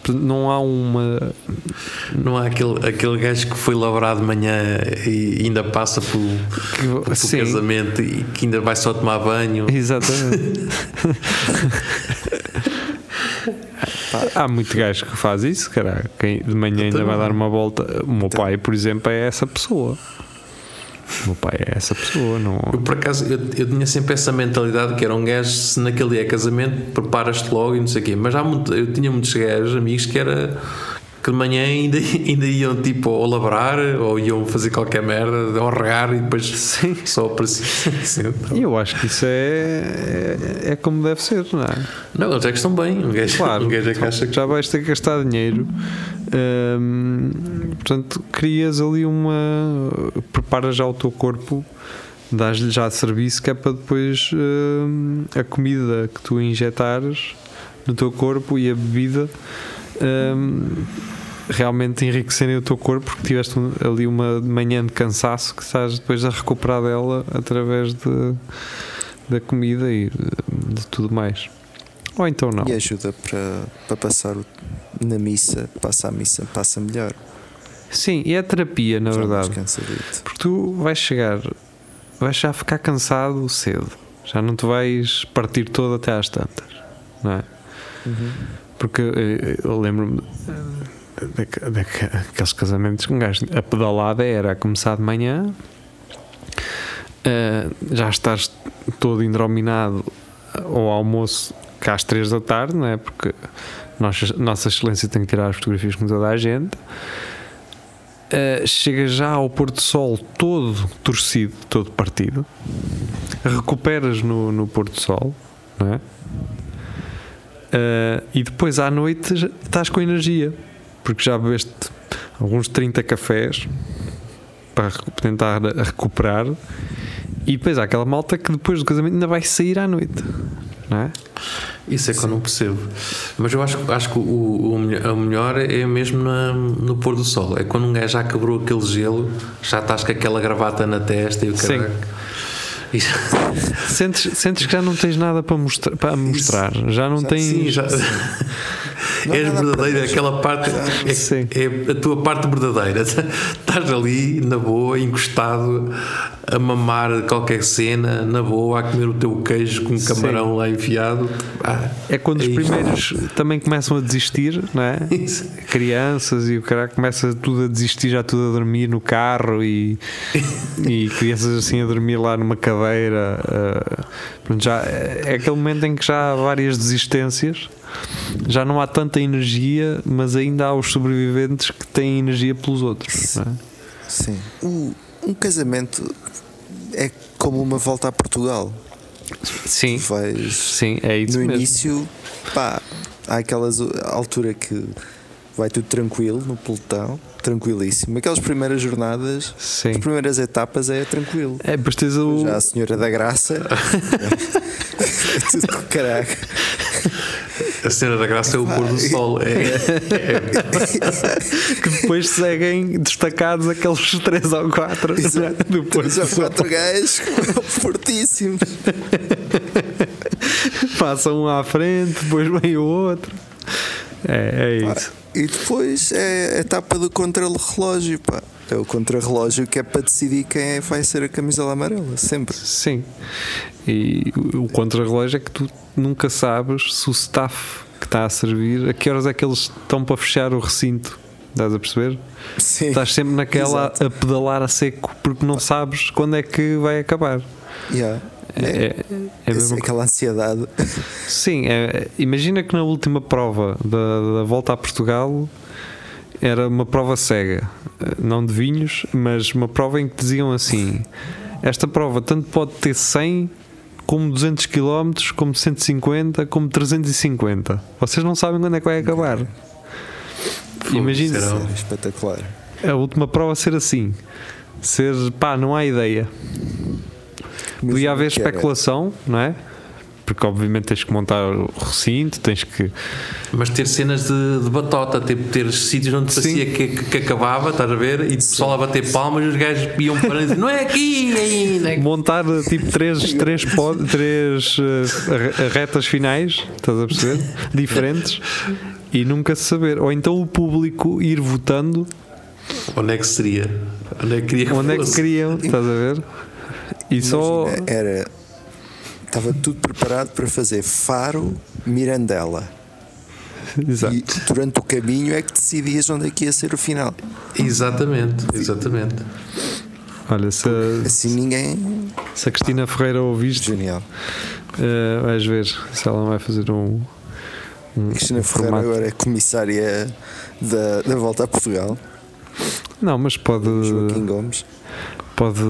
Speaker 2: Portanto, Não há uma.
Speaker 3: Não há aquele, aquele gajo que foi labrar de manhã e ainda passa pelo, pelo
Speaker 2: Sim.
Speaker 3: casamento e que ainda vai só tomar banho.
Speaker 2: Exatamente. Há muito gajo que faz isso, caralho. Quem de manhã ainda vai dar uma volta. O meu pai, por exemplo, é essa pessoa. Meu pai é essa pessoa, não.
Speaker 3: Eu, por acaso, eu, eu tinha sempre essa mentalidade que era um gajo, se naquele dia é casamento, preparas-te logo e não sei o quê. Mas há muito, eu tinha muitos gajos, amigos, que era que de manhã ainda, ainda iam tipo ou labrar ou iam fazer qualquer merda, ou regar e depois
Speaker 2: Sim.
Speaker 3: só aparecia. Então.
Speaker 2: E eu acho que isso é, é, é como deve ser, não é?
Speaker 3: Não, eles é que estão bem. Um gajo,
Speaker 2: Claro,
Speaker 3: um gajo é que acha que
Speaker 2: já vais ter que gastar dinheiro. Hum, portanto, crias ali uma. Preparas já o teu corpo, dás-lhe já serviço que é para depois hum, a comida que tu injetares no teu corpo e a bebida hum, realmente enriquecerem o teu corpo porque tiveste um- ali uma manhã de cansaço que estás depois a recuperar dela através de, da comida e de, de tudo mais. Ou então não.
Speaker 4: E ajuda para, para passar o- na missa, passa a missa, passa melhor.
Speaker 2: Sim, e é terapia, na
Speaker 4: Já
Speaker 2: verdade. Porque tu vais chegar, vais já ficar cansado cedo. Já não te vais partir todo até às tantas, não é? Porque eh, eu lembro-me daqueles casamentos que um gajo, a pedalada era a começar de manhã, eh, já estás todo indrominado ao almoço, cá às 3 da tarde, não é? Porque nossa, Nossa Excelência tem que tirar as fotografias com toda a gente. Uh, chega já ao pôr do sol todo torcido, todo partido. Recuperas no, no pôr do sol, não é? Uh, e depois à noite estás com energia, porque já bebeste alguns 30 cafés para tentar recuperar. E depois há aquela malta que depois do casamento ainda vai sair à noite, não é?
Speaker 3: Isso é que eu não percebo. Mas eu acho, acho que o, o, melhor- o melhor é mesmo na- no pôr do sol. É quando um gajo já quebrou aquele gelo, já estás com aquela gravata na testa e o
Speaker 2: Sim.
Speaker 3: E-
Speaker 2: Sentes, sentes que já não tens nada para mostrar, para mostrar. já não tens.
Speaker 3: Sim, já.
Speaker 4: Não
Speaker 3: És
Speaker 4: mostrar.
Speaker 3: aquela parte é,
Speaker 2: Sim.
Speaker 3: é a tua parte verdadeira. Estás ali, na boa, encostado, a mamar qualquer cena, na boa, a comer o teu queijo com um camarão lá enfiado. Ah,
Speaker 2: É quando os
Speaker 3: é isto.
Speaker 2: primeiros também começam a desistir, não é?
Speaker 3: Isso.
Speaker 2: Crianças e o cara começa tudo a desistir, já tudo a dormir no carro e, e crianças assim a dormir lá numa cadeira. pronto, já, é aquele momento em que já há várias desistências, já não há tanta energia, mas ainda há os sobreviventes que têm energia pelos outros. É?
Speaker 4: Sim. O- um casamento é como uma volta a Portugal.
Speaker 2: Sim,
Speaker 4: Vais
Speaker 2: sim, é isso
Speaker 4: no
Speaker 2: mesmo.
Speaker 4: início, pá, há aquelas altura que vai tudo tranquilo no pelotão, tranquilíssimo. Aquelas primeiras jornadas,
Speaker 2: Sim.
Speaker 4: as primeiras etapas é tranquilo.
Speaker 2: É, depois tens o.
Speaker 4: Já a Senhora da Graça, é tudo com caralho.
Speaker 3: A cena da graça é o pôr do sol. É,
Speaker 2: que depois seguem destacados aqueles 3 ou 4
Speaker 4: Exato.
Speaker 2: do pôr do
Speaker 4: Já
Speaker 2: sol.
Speaker 4: quatro gajos fortíssimos.
Speaker 2: Passam um à frente, depois vem o outro. É, é
Speaker 4: Pá,
Speaker 2: isso.
Speaker 4: E depois é a etapa do contrarrelógio, pá. É o contrarrelógio que é para decidir quem é- vai ser a camisola amarela, sempre.
Speaker 2: Sim. E o o contra-relógio é que tu nunca sabes se o staff que está a servir, a que horas é que eles estão para fechar o recinto. Estás a perceber?
Speaker 4: Sim.
Speaker 2: Estás sempre naquela
Speaker 4: Exato.
Speaker 2: a pedalar a seco porque não sabes quando é que vai acabar.
Speaker 4: Yeah.
Speaker 2: É, é, é mesma
Speaker 4: aquela ansiedade.
Speaker 2: Sim, é- imagina que na última prova da, da volta a Portugal era uma prova cega, não de vinhos, mas uma prova em que diziam assim: esta prova tanto pode ter 100 como 200 km, como 150, como 350. Vocês não sabem quando é que vai acabar. Imagina
Speaker 4: Era espetacular.
Speaker 2: a última prova ser assim. Ser pá, não há ideia. Podia haver
Speaker 4: que era-
Speaker 2: especulação, não é? Porque obviamente tens que montar o recinto, tens que.
Speaker 3: Mas ter cenas de, de batota, ter, ter sítios onde
Speaker 2: Sim.
Speaker 3: parecia que, que, que acabava, estás a ver? E o pessoal a bater palmas e os gajos iam para e dizer, não é aqui ainda.
Speaker 2: montar tipo três, três, pod- três re- retas finais, estás a perceber? Diferentes e nunca se saber. Ou então o público ir votando
Speaker 3: Onde é que seria? Onde é que queria que
Speaker 2: onde é que
Speaker 3: fosse?
Speaker 2: queriam, estás a ver? E só.
Speaker 4: Imagina, Era. Estava tudo preparado para fazer Faro, Mirandela.
Speaker 2: Exato.
Speaker 4: E durante o caminho é que decidias onde é que ia ser o final.
Speaker 3: Exatamente, exatamente.
Speaker 2: Olha, se, a-
Speaker 4: Assim ninguém.
Speaker 2: se a Cristina Ferreira ouviste,
Speaker 4: Genial.
Speaker 2: eh, vais ver se ela não vai fazer um. um,
Speaker 4: Cristina
Speaker 2: um
Speaker 4: Ferreira
Speaker 2: formato.
Speaker 4: agora é comissária da, da Volta a Portugal.
Speaker 2: Não, mas pode.
Speaker 4: Joaquim Gomes.
Speaker 2: Pode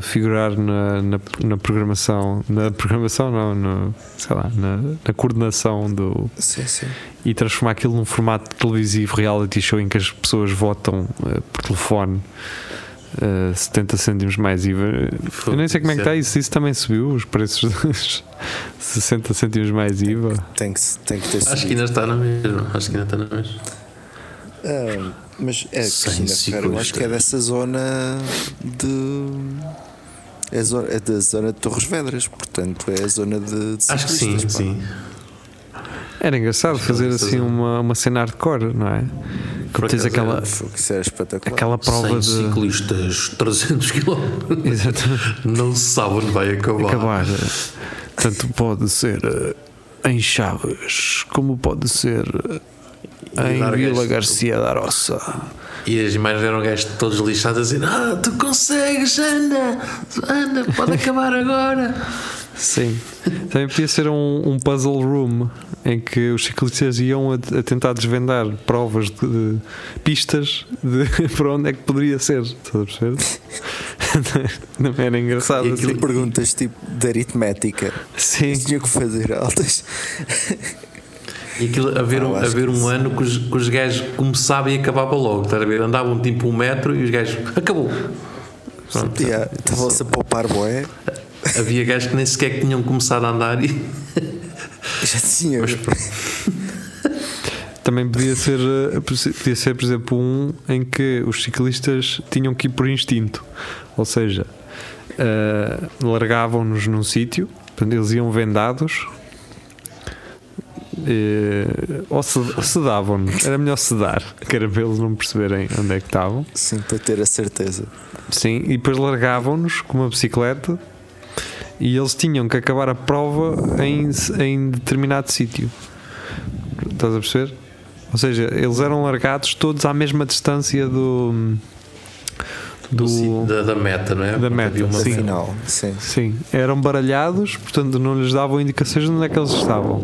Speaker 2: figurar na, na, na programação, na programação não, no, sei lá, na, na coordenação do
Speaker 4: Sim, sim.
Speaker 2: e transformar aquilo num formato televisivo reality show em que as pessoas votam eh, por telefone eh, 70 cêntimos mais IVA. Eu nem sei como é que está isso, isso também subiu os preços dos 60 cêntimos mais IVA.
Speaker 4: Tem que, tem que ter
Speaker 3: Acho que
Speaker 4: subido.
Speaker 3: ainda está na mesma. Acho que ainda está na mesma.
Speaker 4: Ah, mas é Cristina Ferreira, eu acho que é dessa zona de. É, zona, é da zona de Torres Vedras, portanto é a zona de, de
Speaker 3: Acho que sim,
Speaker 4: pá.
Speaker 3: sim.
Speaker 2: Era engraçado
Speaker 3: Acho
Speaker 2: fazer assim uma, uma cena hardcore, não é? Que tens aquela,
Speaker 4: espetacular.
Speaker 2: aquela prova
Speaker 3: 100
Speaker 2: de.
Speaker 3: ciclistas, 300 km.
Speaker 2: Exatamente.
Speaker 3: Não se sabe onde vai acabar.
Speaker 2: acabar. Tanto pode ser eh, em Chaves, como pode ser eh, em Vila. Garcia da Roça.
Speaker 3: E as imagens eram gajos todos lixados a dizer: Ah, tu consegues, anda, anda, pode acabar agora.
Speaker 2: Sim. Também podia ser um, um puzzle room em que os ciclistas iam a, a tentar desvendar provas de, de pistas de para onde é que poderia ser. Estás a perceber? Não era engraçado
Speaker 4: E aquilo
Speaker 2: assim.
Speaker 4: perguntas tipo de aritmética.
Speaker 2: Sim.
Speaker 4: Tinha que fazer altas.
Speaker 3: E aquilo, haver,
Speaker 4: Ah,
Speaker 3: um, haver
Speaker 4: que
Speaker 3: um
Speaker 4: sim.
Speaker 3: ano que os, que os gajos começavam e acabavam logo, estás a ver? Andavam tipo um metro e os gajos acabou. Pronto.
Speaker 4: Yeah, Estavam-se a poupar boé.
Speaker 3: Havia gajos que nem sequer tinham começado a andar e.
Speaker 4: Já tinha.
Speaker 3: Mas.
Speaker 2: Também podia ser, eh, podia ser, por exemplo, um em que os ciclistas tinham que ir por instinto. Ou seja, eh, largavam-nos num sítio, eles iam vendados. Eh, ou se- sedavam-nos, era melhor sedar, que era para eles não perceberem onde é que estavam.
Speaker 4: Sim, para ter a certeza.
Speaker 2: Sim, e depois largavam-nos com uma bicicleta e eles tinham que acabar a prova em, em determinado sítio. Estás a perceber? Ou seja, eles eram largados todos à mesma distância do. do
Speaker 3: Da, da meta, não é?
Speaker 2: Da
Speaker 3: Porque
Speaker 2: meta,
Speaker 3: uma-
Speaker 2: Sim.
Speaker 4: final. Sim.
Speaker 2: Sim, eram baralhados, portanto não lhes davam indicações de onde é que eles estavam.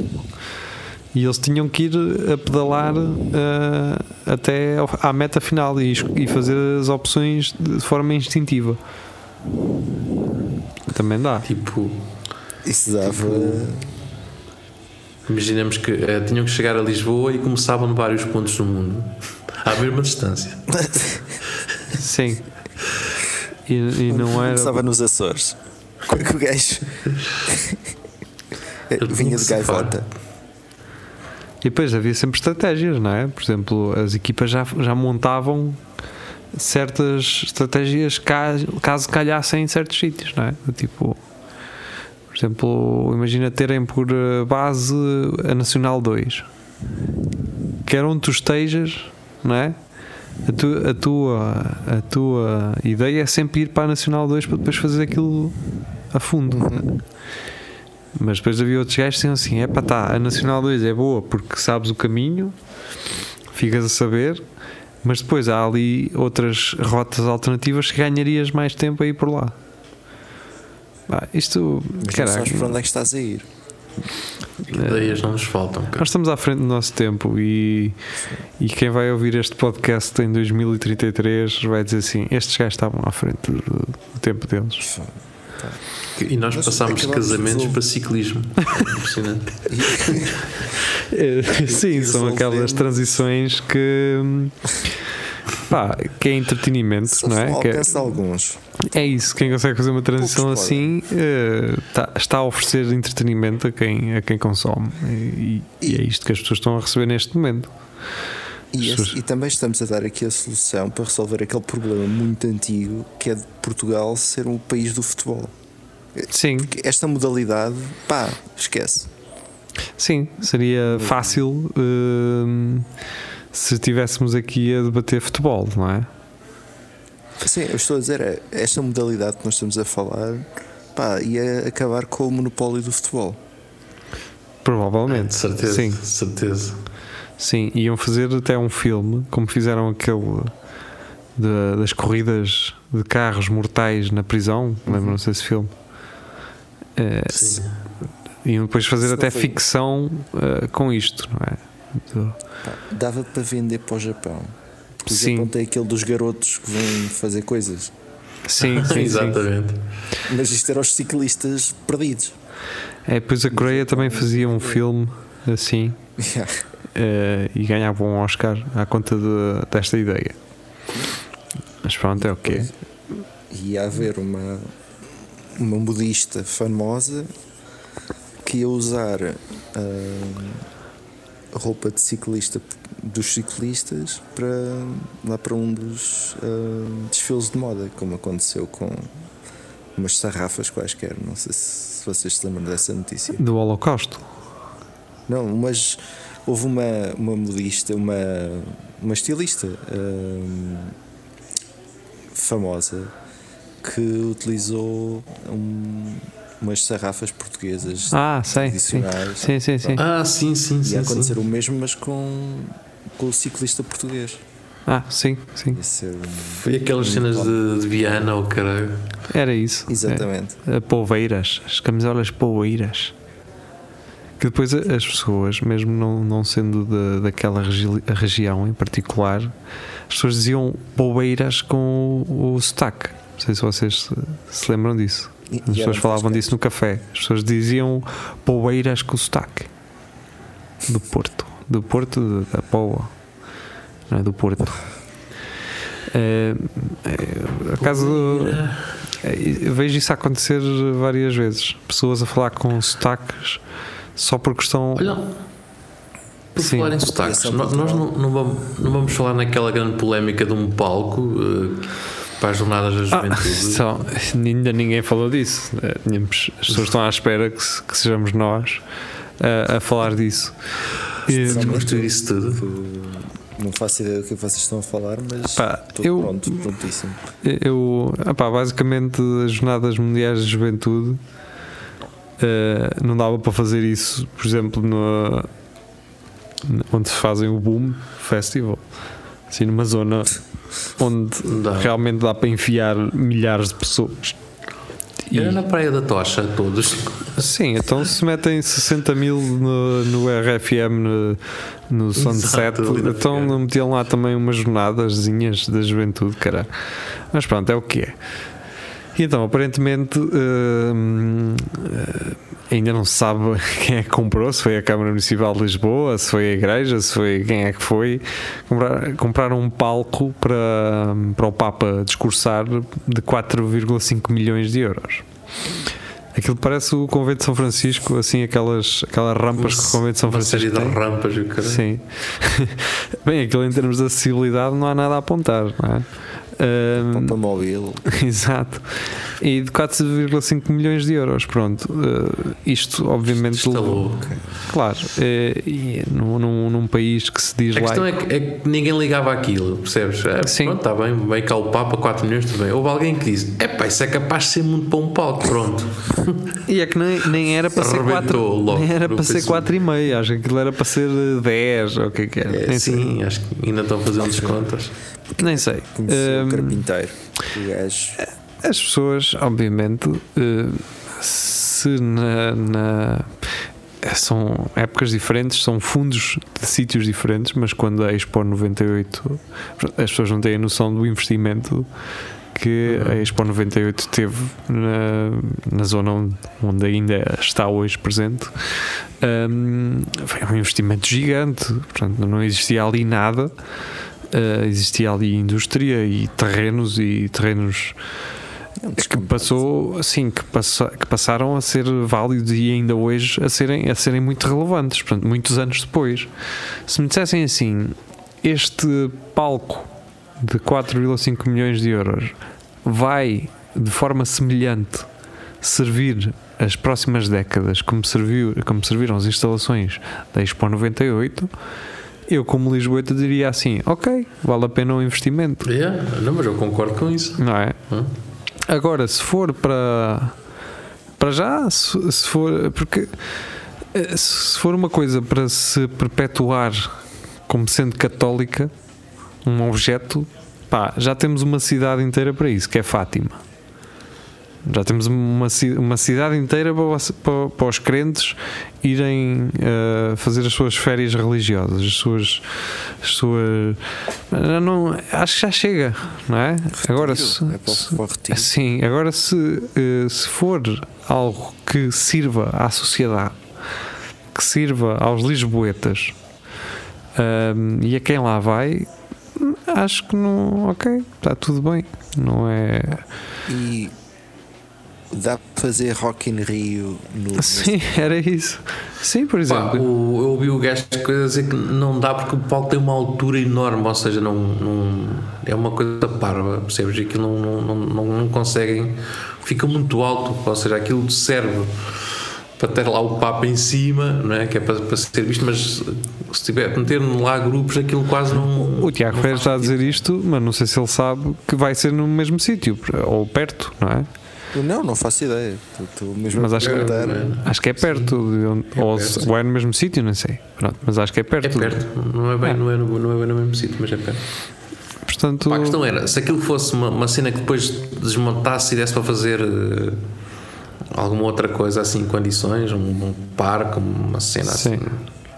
Speaker 2: E eles tinham que ir a pedalar eh, até à meta final e, e fazer as opções de forma instintiva. Também dá.
Speaker 3: Tipo,
Speaker 4: Isso dava.
Speaker 3: imaginemos que eh, tinham que chegar a Lisboa e começavam vários pontos do mundo, à mesma distância.
Speaker 2: Sim. E, e não era.
Speaker 4: Começava nos Açores. Com com o gajo. Vinha de gaivota.
Speaker 2: E depois havia sempre estratégias, não é? Por exemplo, as equipas já, já montavam certas estratégias ca- caso calhassem em certos sítios, não é? Tipo, por exemplo, imagina terem por eh, base a Nacional 2, quer onde tu estejas, não é? A, tu- a tua, a tua ideia é sempre ir para a Nacional 2 para depois fazer aquilo a fundo. Mas depois havia outros gajos que diziam assim: é pá, tá, a Nacional 2 é boa porque sabes o caminho, ficas a saber, mas depois há ali outras rotas alternativas que ganharias mais tempo a ir por lá. Pá, isto,
Speaker 4: Mas
Speaker 2: caraca,
Speaker 4: sabes para onde é que estás a ir.
Speaker 3: Ideias não nos faltam. cara.
Speaker 2: nós estamos à frente do nosso tempo e, e quem vai ouvir este podcast em 2033 vai dizer assim: estes gajos estavam à frente do, do tempo deles.
Speaker 3: E nós
Speaker 4: Mas
Speaker 3: passámos de casamentos para ciclismo. É Impressionante.
Speaker 2: É, Sim, são aquelas transições que. Pá, que é entretenimento,
Speaker 4: Só
Speaker 2: não é? Que é-
Speaker 4: alguns.
Speaker 2: É isso, quem consegue fazer uma transição assim eh, tá- está a oferecer entretenimento a quem, a quem consome. E, e é isto que as pessoas estão a receber neste momento.
Speaker 4: E, esse- e também estamos a dar aqui a solução para resolver aquele problema muito antigo que é de Portugal ser um país do futebol.
Speaker 2: Sim,
Speaker 4: Porque esta modalidade, pá, esquece.
Speaker 2: sim, seria fácil hum, se estivéssemos aqui a debater futebol, não é?
Speaker 4: Sim, eu estou a dizer, é, esta modalidade que nós estamos a falar, pá, ia acabar com o monopólio do futebol.
Speaker 2: Provavelmente.
Speaker 3: De certeza.
Speaker 2: Sim,
Speaker 3: certeza.
Speaker 2: sim. Iam fazer até um filme, como fizeram aquele de- das corridas de carros mortais na prisão. Lembram-se desse filme? Eh,
Speaker 3: Sim.
Speaker 2: Iam depois fazer até
Speaker 4: foi-
Speaker 2: ficção eh, com isto, não é? Do-
Speaker 4: dava para vender para o Japão. Porque o
Speaker 2: Sim.
Speaker 4: Japão tem aquele dos garotos que vêm fazer coisas.
Speaker 2: Sim, sim, sim.
Speaker 3: Exatamente.
Speaker 4: Mas isto era os ciclistas perdidos.
Speaker 2: É, depois a Coreia também fazia um filme assim eh, e ganhava um Oscar à conta de- desta ideia. Mas pronto, é o que é.
Speaker 4: E ia haver uma, uma modista famosa que ia usar ah, roupa de ciclista dos ciclistas para lá para um dos ah, desfiles de moda, como aconteceu com umas sarrafas quaisquer. Não sei se vocês se lembram dessa notícia.
Speaker 2: Do Holocausto.
Speaker 4: Não, mas houve uma, uma modista, uma, uma estilista hum, famosa que utilizou um- umas sarrafas portuguesas
Speaker 2: Ah, sei.
Speaker 4: Tradicionais.
Speaker 2: sim, sim. sim.
Speaker 3: Ah, sim, sim,
Speaker 4: Ia
Speaker 3: sim.
Speaker 4: acontecer
Speaker 3: sim.
Speaker 4: o mesmo, mas com, com o ciclista português.
Speaker 2: Ah, sim, sim.
Speaker 4: Ser um-
Speaker 3: Foi aquelas cenas de, de Viana ou caralho.
Speaker 2: Era isso.
Speaker 4: Exatamente.
Speaker 2: É. Polveiras, as camisolas polveiras. Que depois as pessoas, mesmo não, não sendo da, daquela regi região em particular, as pessoas diziam polveiras com o, o sotaque. Não sei se vocês se, se lembram disso.
Speaker 4: E-
Speaker 2: As
Speaker 4: e
Speaker 2: pessoas falavam disso no café. As pessoas diziam polveiras com sotaque. Do Porto. Do Porto, da Poa. Não é do Porto. É, é, acaso é, vejo isso acontecer várias vezes. Pessoas a falar com sotaques só porque estão.
Speaker 3: Olha, por
Speaker 2: Sim.
Speaker 3: falar em sotaques,
Speaker 4: Apropriação
Speaker 3: no- nós não, não vamos, não vamos falar naquela grande polémica de um palco eh, para as jornadas da
Speaker 2: Ah,
Speaker 3: juventude.
Speaker 2: só, ainda ninguém falou disso. É, tínhamos- As pessoas estão à espera que, se- que sejamos nós a, a falar disso.
Speaker 3: Construir isso tudo.
Speaker 4: Não faço ideia do que vocês estão a falar, mas
Speaker 2: Pá,
Speaker 4: estou
Speaker 2: eu-
Speaker 4: pronto, prontíssimo.
Speaker 2: Eu, epá, basicamente, as Jornadas Mundiais de Juventude eh, não dava para fazer isso, por exemplo, no, onde se fazem o Boom Festival, assim, numa zona onde
Speaker 3: Dá.
Speaker 2: realmente dá para enfiar milhares de pessoas. E-
Speaker 3: Era na Praia da Tocha, todos.
Speaker 2: Sim, então se metem 60 mil no, no RFM no, no Sunset, então metiam lá também umas jornadazinhas da juventude, cara. Mas pronto, é o que é. E então, aparentemente, hum, ainda não se sabe quem é que comprou, se foi a Câmara Municipal de Lisboa, se foi a Igreja, se foi quem é que foi. Comprar, compraram um palco para, para o Papa discursar de 4,5 milhões de euros. Aquilo parece o Convento de São Francisco, assim, aquelas, aquelas rampas que o Convento de São
Speaker 3: Uma série
Speaker 2: Francisco
Speaker 3: de rampas o caralho.
Speaker 2: Sim. Bem, aquilo em termos de acessibilidade não há nada a apontar, não é? Ahm,
Speaker 4: Pompa móvel.
Speaker 2: Exato. E de 4,5 milhões de euros, pronto. Eh, isto, obviamente,
Speaker 3: Estalou.
Speaker 2: claro, eh, e num, num, num país que se diz
Speaker 3: A questão é
Speaker 2: laico.
Speaker 3: que, é que ninguém ligava àquilo, percebes? É,
Speaker 2: Sim.
Speaker 3: Pronto, está bem, veio cá o Papa, 4 milhões, tudo bem. Houve alguém que disse: é pá, isso é capaz de ser muito para um palco, pronto.
Speaker 2: E é que nem, nem era para ser 4
Speaker 3: Arrebentou logo
Speaker 2: nem era para ser
Speaker 3: Facebook.
Speaker 2: 4,5, acho que aquilo era para ser eh, 10 ou o que é que era.
Speaker 3: É, sim, acho que ainda estão a fazer um descontos.
Speaker 2: Nem sei. Ahm,
Speaker 4: o carpinteiro.
Speaker 2: As pessoas, obviamente, eh, se na, na- são épocas diferentes, são fundos de sítios diferentes, mas quando a Expo 98, as pessoas não têm a noção do investimento que a Expo 98 teve na, na zona onde, onde ainda está hoje presente. Hum, foi um investimento gigante, portanto, não existia ali nada. Uh, existia ali indústria e terrenos e terrenos que passou assim que, passa, que passaram a ser válidos e ainda hoje a serem, a serem muito relevantes, portanto, muitos anos depois. Se me dissessem assim, este palco de 4,5 milhões de euros vai de forma semelhante servir as próximas décadas como, serviu, como serviram as instalações da Expo 98, eu como Lisboeta diria assim, ok, vale a pena o investimento,
Speaker 3: Yeah, não, mas eu concordo com isso.
Speaker 2: não é?
Speaker 3: Hum.
Speaker 2: Agora, se for para para já, se, se for porque eh, se for uma coisa para se perpetuar como sendo católica, um objeto, pá, já temos uma cidade inteira para isso, que é Fátima. Já temos uma, uma cidade inteira para, os- para, os crentes irem eh, fazer as suas férias religiosas, as suas. As suas não, não- acho que já chega, não é? Agora, se,
Speaker 4: É para
Speaker 2: se-
Speaker 4: retiro.
Speaker 2: Sim, agora se, eh, se for algo que sirva à sociedade, que sirva aos lisboetas ahm, e a quem lá vai, acho que não, ok, está tudo bem. Não é.
Speaker 4: E dá para fazer Rock in Rio no.
Speaker 2: Sim, era isso. Sim, por
Speaker 3: Pá,
Speaker 2: exemplo.
Speaker 3: o- eu ouvi o gajo a dizer que não dá porque o palco tem uma altura enorme, ou seja, não, não- é uma coisa parva, percebes? Que não, não, não, não, conseguem, fica muito alto, ou seja, aquilo serve para ter lá o Papa em cima, não é? Que é para, para ser visto, mas se tiver meter lá grupos, aquilo quase não.
Speaker 2: O Tiago Ferreira está a dizer isto, mas não sei se ele sabe que vai ser no mesmo sítio ou perto, não é?
Speaker 4: Não, não faço ideia. Estou- mesmo
Speaker 2: Mas
Speaker 4: a
Speaker 2: acho que-
Speaker 4: perguntar.
Speaker 2: Acho que é perto, de onde,
Speaker 3: É
Speaker 2: ou,
Speaker 3: perto,
Speaker 2: ou é no mesmo sítio, não sei. Pronto, mas acho que é perto.
Speaker 3: É perto, não é bem, não é no, não é bem no mesmo sítio, mas é perto.
Speaker 2: portanto.
Speaker 3: Pá, a questão era, se aquilo fosse uma, uma cena que depois desmontasse e desse para fazer eh, alguma outra coisa assim em condições, um, um parque, uma cena
Speaker 2: Sim.
Speaker 3: assim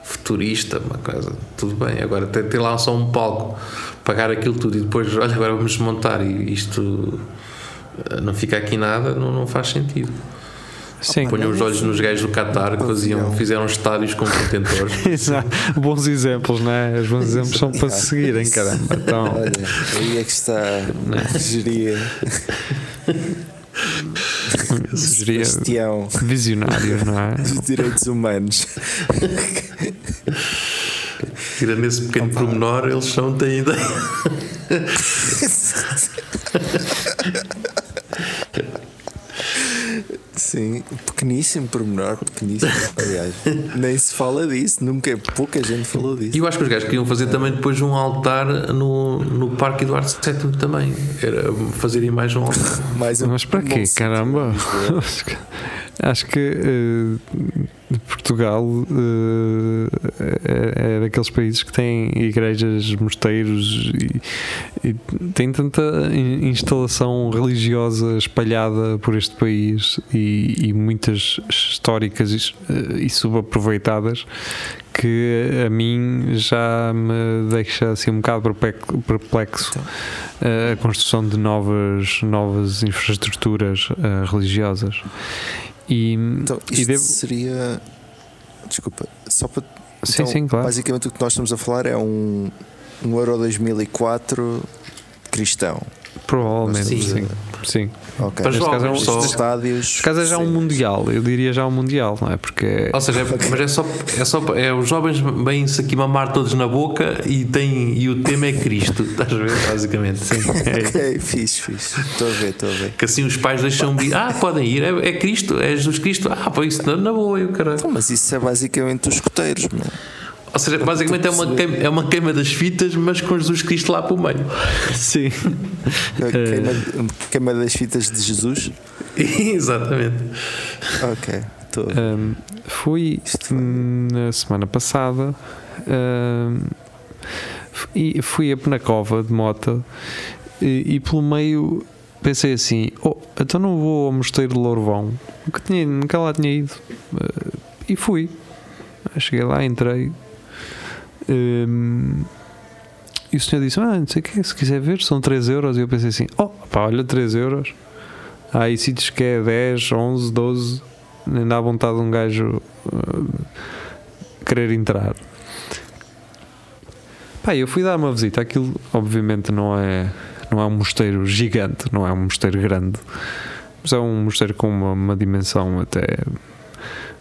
Speaker 3: futurista, uma coisa, tudo bem. Agora ter, ter lá só um palco, pagar aquilo tudo e depois, olha, agora vamos desmontar e isto não fica aqui nada, não, não faz sentido.
Speaker 2: Sim,
Speaker 3: Ponham os olhos nos gajos do Qatar que faziam, fizeram estádios com contentores.
Speaker 2: Exato. Bons exemplos, não é? Os bons exemplos são para se seguirem, caramba. Então,
Speaker 4: Olha, aí é que está a geria
Speaker 2: eu sugeria
Speaker 4: Sebastião
Speaker 2: visionários, não é?
Speaker 4: dos direitos humanos.
Speaker 3: Tirando esse pequeno pormenor, eles são, têm ideia.
Speaker 4: Sim, pequeníssimo pormenor, pequeníssimo. Aliás, nem se fala disso, nunca pouca gente falou
Speaker 3: E
Speaker 4: disso.
Speaker 3: eu acho que os gajos queriam fazer também depois um altar no, no Parque Eduardo VII também. Era fazerem mais um altar.
Speaker 4: Mais um
Speaker 2: Mas para quê? Caramba! Acho que eh, Portugal eh, é, é daqueles países que têm igrejas, mosteiros e, e tem tanta in- instalação religiosa espalhada por este país e, e muitas históricas e, eh, e subaproveitadas que a mim já me deixa assim um bocado perplexo- perplexo eh, a construção de novas, novas infraestruturas religiosas. E,
Speaker 4: Então,
Speaker 2: e
Speaker 4: isto
Speaker 2: devo-
Speaker 4: seria. Desculpa, só para.
Speaker 2: Sim,
Speaker 4: então,
Speaker 2: sim, claro.
Speaker 4: Basicamente o que nós estamos a falar é um, um Euro 2004 cristão.
Speaker 2: provavelmente
Speaker 3: Sim.
Speaker 2: sim. Sim.
Speaker 4: Ok.
Speaker 3: Para
Speaker 2: Neste caso é um-
Speaker 3: só.
Speaker 4: Os estádios.
Speaker 2: Por caso é já um mundial, eu diria já um mundial, não é? Porque
Speaker 3: Ou seja, é- mas é só, é só é, os jovens vêm-se aqui mamar todos na boca e, tem, e o tema é Cristo, estás a ver? Basicamente. Sim.
Speaker 4: Ok, fixe, fixe. Estou a ver, estou a ver.
Speaker 3: Que assim os pais deixam vir, ah, podem ir, é, é Cristo, é Jesus Cristo, ah, pois isso na, na boa, eu caralho.
Speaker 4: Então, mas isso é basicamente os escoteiros, meu.
Speaker 3: Ou seja, basicamente é uma, queima, é uma queima das fitas, mas com Jesus Cristo lá para o meio.
Speaker 2: sim.
Speaker 4: Queima, queima das fitas de Jesus.
Speaker 3: Exatamente.
Speaker 4: Ok.
Speaker 2: Um, fui
Speaker 4: Isto foi-
Speaker 2: na semana passada um, e fui a Penacova de moto e, e pelo meio pensei assim: oh, então não vou ao Mosteiro de Lourvão, nunca, tinha, nunca lá tinha ido. Uh, e fui. Cheguei lá, entrei. Um, e o senhor disse: Ah, não sei o que, se quiser ver, são 3 euros. E eu pensei assim: Oh, pá, olha, 3 euros. Há aí sítios que é 10, 11, 12 nem dá vontade de um gajo uh, querer entrar. Pá, eu fui dar uma visita. Aquilo, obviamente, não é, não é um mosteiro gigante, não é um mosteiro grande, mas é um mosteiro com uma, uma dimensão até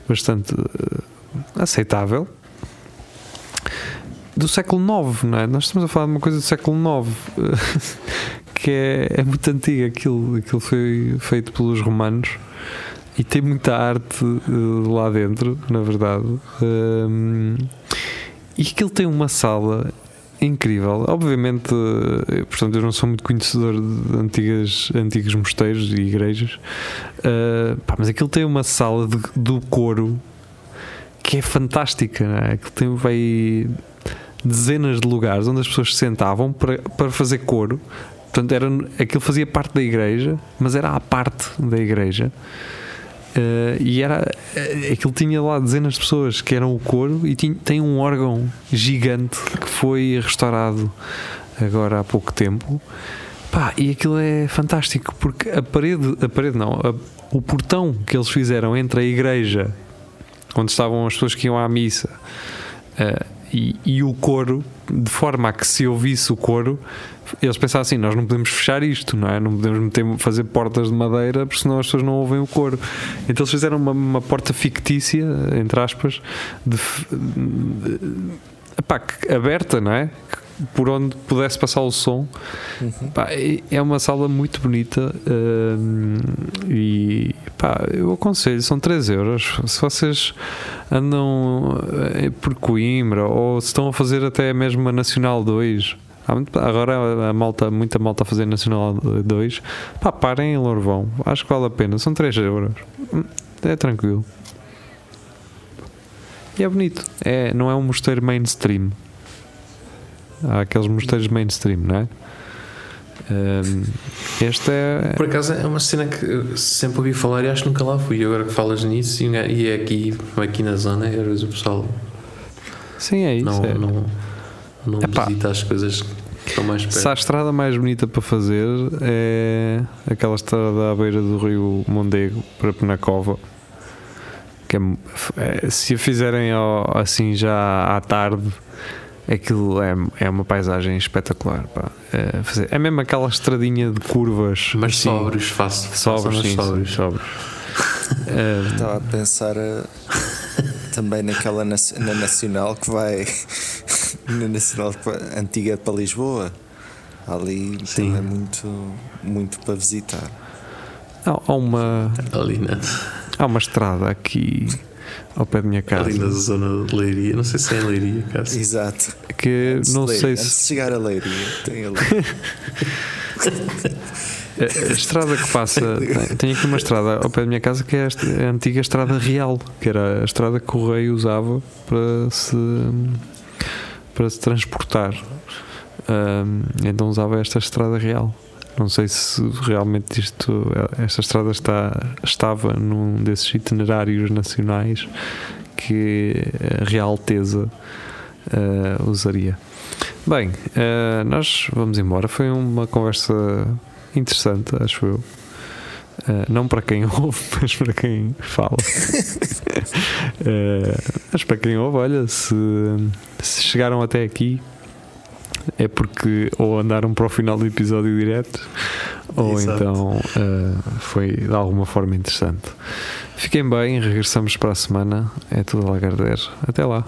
Speaker 2: bastante uh, aceitável. Do século IX, não é? Nós estamos a falar de uma coisa do século IX que é, é muito antiga. Aquilo, aquilo foi feito pelos romanos e tem muita arte eh, lá dentro, na verdade. Um, e aquilo tem uma sala incrível. Obviamente, eh, portanto, eu não sou muito conhecedor de antigas, antigos mosteiros e igrejas, eh, pá, mas aquilo tem uma sala de- do coro que é fantástica. Não é? Aquilo tem vai dezenas de lugares onde as pessoas se sentavam para, para fazer coro. Portanto, era, aquilo fazia parte da igreja, mas era à parte da igreja. Eh, e era eh, aquilo tinha lá dezenas de pessoas que eram o coro e tinha, tem um órgão gigante que foi restaurado agora há pouco tempo Pá, e aquilo é fantástico porque a parede, a parede não, a- o portão que eles fizeram entre a igreja onde estavam as pessoas que iam à missa eh, e, o coro, de forma a que se ouvisse o coro, eles pensavam assim: nós não podemos fechar isto, não é? Não podemos meter, fazer portas de madeira, porque senão as pessoas não ouvem o coro. Então eles fizeram uma, uma porta fictícia, entre aspas, de, f- de- epá, aberta, não é? Por onde pudesse passar o som. Pá, é- é uma sala muito bonita hum, e pá, eu aconselho, são 3 euros. Se vocês andam eh, por Coimbra ou se estão a fazer até mesmo a Nacional 2, há muito- agora a malta, muita malta a fazer Nacional 2, pá, parem em Lourvão, acho que vale a pena, são 3 euros, Hum, é tranquilo. E é bonito, é, não é um mosteiro mainstream. Há aqueles mosteiros mainstream, não é? Ahm, este é.
Speaker 3: Por acaso é uma cena que sempre ouvi falar e acho que nunca lá fui. Agora que falas nisso e um é aqui, aqui na zona, às vezes o pessoal
Speaker 2: Sim, é isso.
Speaker 3: não,
Speaker 2: é.
Speaker 3: não, não
Speaker 2: Epá.
Speaker 3: visita as coisas que estão mais perto.
Speaker 2: Se a estrada mais bonita para fazer é aquela estrada à beira do rio Mondego para Penacova. Que é, é- se a fizerem assim já à tarde, aquilo é, é uma paisagem espetacular. pá. É, fazer- é mesmo aquela estradinha de curvas.
Speaker 3: Mas
Speaker 2: assim,
Speaker 3: sóbrios, faço.
Speaker 2: Sóbrios,
Speaker 3: façam-nas
Speaker 2: sim,
Speaker 3: sóbrios.
Speaker 2: sóbrios. É,
Speaker 4: Estava a pensar eh, também naquela naci- na Nacional que vai na Nacional que vai- antiga para Lisboa. Ali
Speaker 3: Sim.
Speaker 4: também muito, muito para visitar.
Speaker 2: há, há uma,
Speaker 3: Ali na,
Speaker 2: há uma estrada aqui ao pé da minha casa
Speaker 3: ali na zona de Leiria. Não sei se é em Leiria, caso.
Speaker 4: Exato.
Speaker 2: que
Speaker 4: Antes
Speaker 2: não
Speaker 4: de
Speaker 2: sei se
Speaker 4: Antes de chegar a Leiria, tem ali.
Speaker 2: A, a estrada que passa, tem, aqui uma estrada ao pé da minha casa que é a, a antiga estrada real, que era a estrada que o rei usava para se, para se transportar. Ahm, então usava esta estrada real. Não sei se realmente isto, esta estrada está, estava num desses itinerários nacionais que a Real Alteza ah, usaria. Bem, ah, nós vamos embora. Foi uma conversa interessante, acho eu. Ah, não para quem ouve, mas para quem fala. Ah, mas para quem ouve, olha, se, se chegaram até aqui é porque ou andaram para o final do episódio direto ou
Speaker 3: Exato.
Speaker 2: então ah, foi de alguma forma interessante. Fiquem bem, regressamos para a semana. É tudo a Lagarder. Até lá.